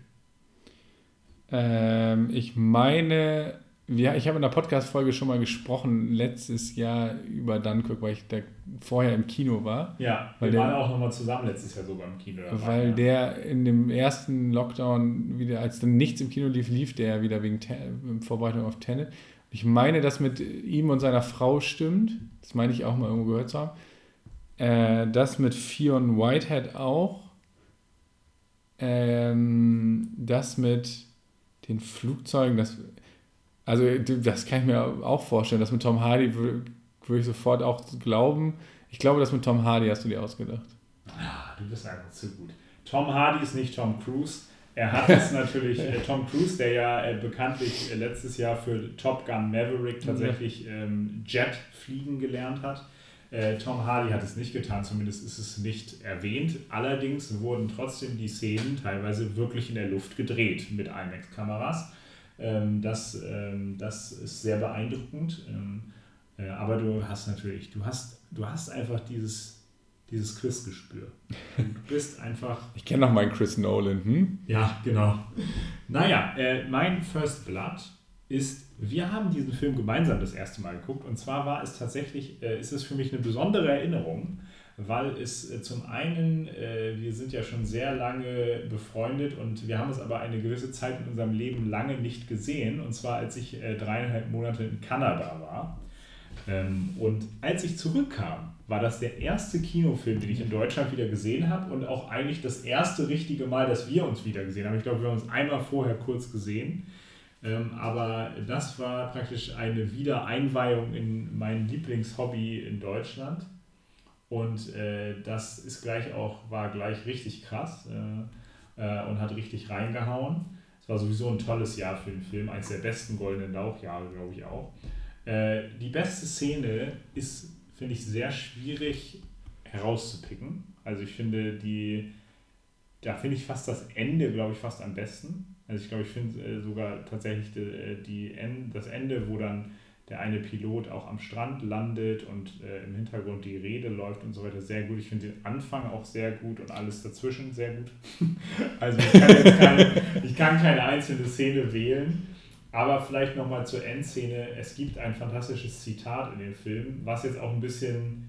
Ähm, ich meine, wir, ich habe in der Podcast-Folge schon mal gesprochen, letztes Jahr über Dunkirk, weil ich da vorher im Kino war. Ja, wir der, waren auch nochmal zusammen letztes Jahr sogar im Kino. Dabei, weil ja. der in dem ersten Lockdown wieder, als dann nichts im Kino lief, lief der wieder wegen Ten Vorbereitung auf Tenet. Ich meine, das mit ihm und seiner Frau stimmt. Das meine ich auch mal irgendwo gehört zu haben. Äh, das mit Fionn Whitehead auch. Ähm, das mit den Flugzeugen, das, also das kann ich mir auch vorstellen, das mit Tom Hardy würde, ich sofort auch glauben. Ich glaube, das mit Tom Hardy hast du dir ausgedacht. Ah, du bist einfach zu gut. Tom Hardy ist nicht Tom Cruise. Er hat es *laughs* natürlich, äh, Tom Cruise, der ja äh, bekanntlich äh, letztes Jahr für Top Gun Maverick tatsächlich ähm, Jet fliegen gelernt hat. Äh, Tom Hardy hat es nicht getan, zumindest ist es nicht erwähnt. Allerdings wurden trotzdem die Szenen teilweise wirklich in der Luft gedreht mit IMAX-Kameras. Ähm, das, ähm, das ist sehr beeindruckend. Ähm, äh, aber du hast natürlich, du hast, du hast einfach dieses, dieses Quiz-Gespür. Du bist einfach. Ich kenne noch meinen Chris Nolan, hm? Ja, genau. Naja, äh, mein First Blood ist, wir haben diesen Film gemeinsam das erste Mal geguckt und zwar war es tatsächlich, äh, ist es für mich eine besondere Erinnerung, weil es äh, zum einen, äh, wir sind ja schon sehr lange befreundet und wir haben es aber eine gewisse Zeit in unserem Leben lange nicht gesehen und zwar als ich äh, dreieinhalb Monate in Kanada war. Ähm, und als ich zurückkam, war das der erste Kinofilm, den ich in Deutschland wieder gesehen habe und auch eigentlich das erste richtige Mal, dass wir uns wieder gesehen haben. Ich glaube, wir haben uns einmal vorher kurz gesehen. Ähm, aber das war praktisch eine Wiedereinweihung in mein Lieblingshobby in Deutschland. Und äh, das ist gleich auch, war gleich richtig krass äh, äh, und hat richtig reingehauen. Es war sowieso ein tolles Jahr für den Film, eines der besten goldenen Lauchjahre, glaube ich auch. Äh, die beste Szene ist, finde ich, sehr schwierig herauszupicken. Also ich finde die, da finde ich fast das Ende, glaube ich, fast am besten. Also ich glaube, ich finde äh, sogar tatsächlich die, äh, die End, das Ende, wo dann der eine Pilot auch am Strand landet und äh, im Hintergrund die Rede läuft und so weiter, sehr gut. Ich finde den Anfang auch sehr gut und alles dazwischen sehr gut. *laughs* also ich kann, keine, ich kann keine einzelne Szene wählen, aber vielleicht nochmal zur Endszene. Es gibt ein fantastisches Zitat in dem Film, was jetzt auch ein bisschen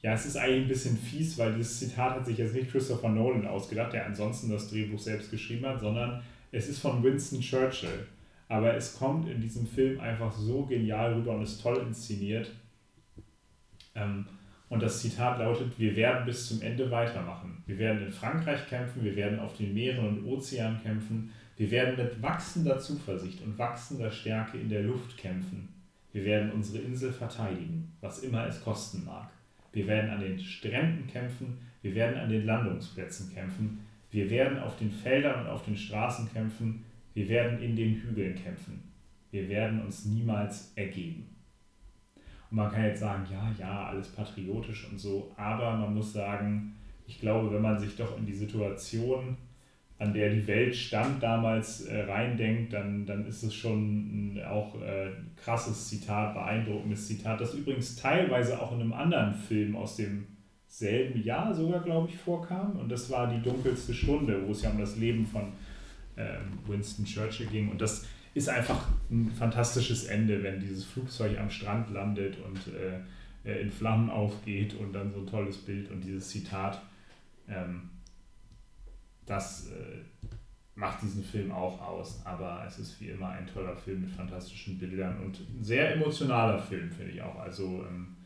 ja, es ist eigentlich ein bisschen fies, weil dieses Zitat hat sich jetzt nicht Christopher Nolan ausgedacht, der ansonsten das Drehbuch selbst geschrieben hat, sondern es ist von Winston Churchill. Aber es kommt in diesem Film einfach so genial rüber und ist toll inszeniert. Ähm, und das Zitat lautet, wir werden bis zum Ende weitermachen. Wir werden in Frankreich kämpfen, wir werden auf den Meeren und Ozeanen kämpfen, wir werden mit wachsender Zuversicht und wachsender Stärke in der Luft kämpfen. Wir werden unsere Insel verteidigen, was immer es kosten mag. Wir werden an den Stränden kämpfen, wir werden an den Landungsplätzen kämpfen, wir werden auf den Feldern und auf den Straßen kämpfen, wir werden in den Hügeln kämpfen. Wir werden uns niemals ergeben. Und man kann jetzt sagen, ja, ja, alles patriotisch und so, aber man muss sagen, ich glaube, wenn man sich doch in die Situation an der die Welt stand, damals äh, reindenkt, dann, dann ist es schon auch äh, krasses Zitat, beeindruckendes Zitat, das übrigens teilweise auch in einem anderen Film aus dem selben Jahr sogar, glaube ich, vorkam. Und das war die dunkelste Stunde, wo es ja um das Leben von Winston Churchill ging. Und das ist einfach ein fantastisches Ende, wenn dieses Flugzeug am Strand landet und äh, äh, in Flammen aufgeht und dann so ein tolles Bild und dieses Zitat. Ähm, das äh, macht diesen Film auch aus, aber es ist wie immer ein toller Film mit fantastischen Bildern und ein sehr emotionaler Film, finde ich auch. Also ähm,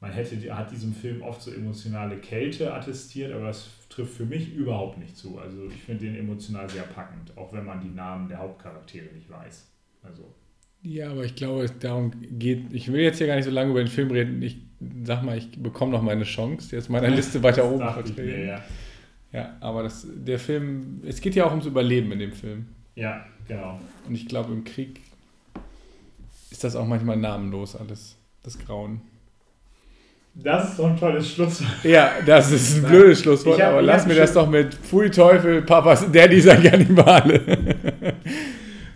man hätte, hat diesem Film oft so emotionale Kälte attestiert, aber es trifft für mich überhaupt nicht zu. Also ich finde den emotional sehr packend, auch wenn man die Namen der Hauptcharaktere nicht weiß. Also. Ja, aber ich glaube, es darum geht. Ich will jetzt hier gar nicht so lange über den Film reden. Ich sag mal, ich bekomme noch meine Chance, jetzt meiner Liste weiter oben vertreten. Ja. ja, aber das, der Film, es geht ja auch ums Überleben in dem Film. Ja, genau. Und ich glaube, im Krieg ist das auch manchmal namenlos alles, das Grauen. Das ist so ein tolles Schlusswort. Ja, das ist ein blödes Schlusswort, hab, aber lass mir das doch mit Pfui Teufel, Papas, Daddy seid Kannibale.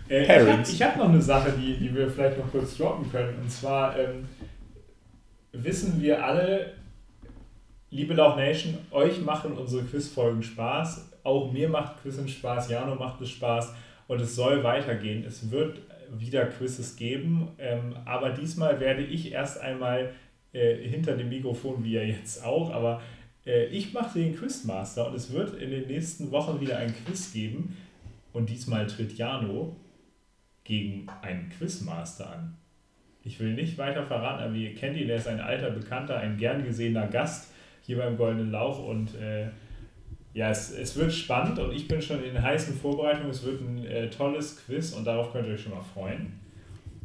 äh, ich habe hab noch eine Sache, die, die wir vielleicht noch kurz droppen können. Und zwar ähm, wissen wir alle, liebe Lauch Nation, euch machen unsere Quizfolgen Spaß. Auch mir macht Quizzen Spaß, Jano macht es Spaß und es soll weitergehen. Es wird wieder Quizzes geben, ähm, aber diesmal werde ich erst einmal äh, hinter dem Mikrofon, wie er jetzt auch, aber äh, ich mache den Quizmaster und es wird in den nächsten Wochen wieder ein Quiz geben und diesmal tritt Jano gegen einen Quizmaster an. Ich will nicht weiter verraten, aber ihr kennt ihn, er ist ein alter Bekannter, ein gern gesehener Gast hier beim Goldenen Lauch und äh, ja, es, es wird spannend und ich bin schon in heißen Vorbereitungen. Es wird ein äh, tolles Quiz und darauf könnt ihr euch schon mal freuen.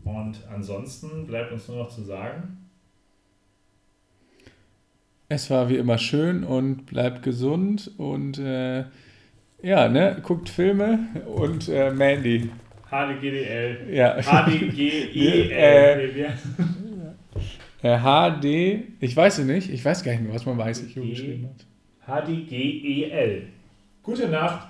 Und ansonsten bleibt uns nur noch zu sagen, es war wie immer schön und bleibt gesund und äh, ja, ne, guckt Filme und äh, Mandy. HDGDL. Ja. HDGEL. *laughs* äh, HD, ich weiß es nicht, ich weiß gar nicht mehr, was man weiß, ich geschrieben hat. HDGEL. Gute Nacht.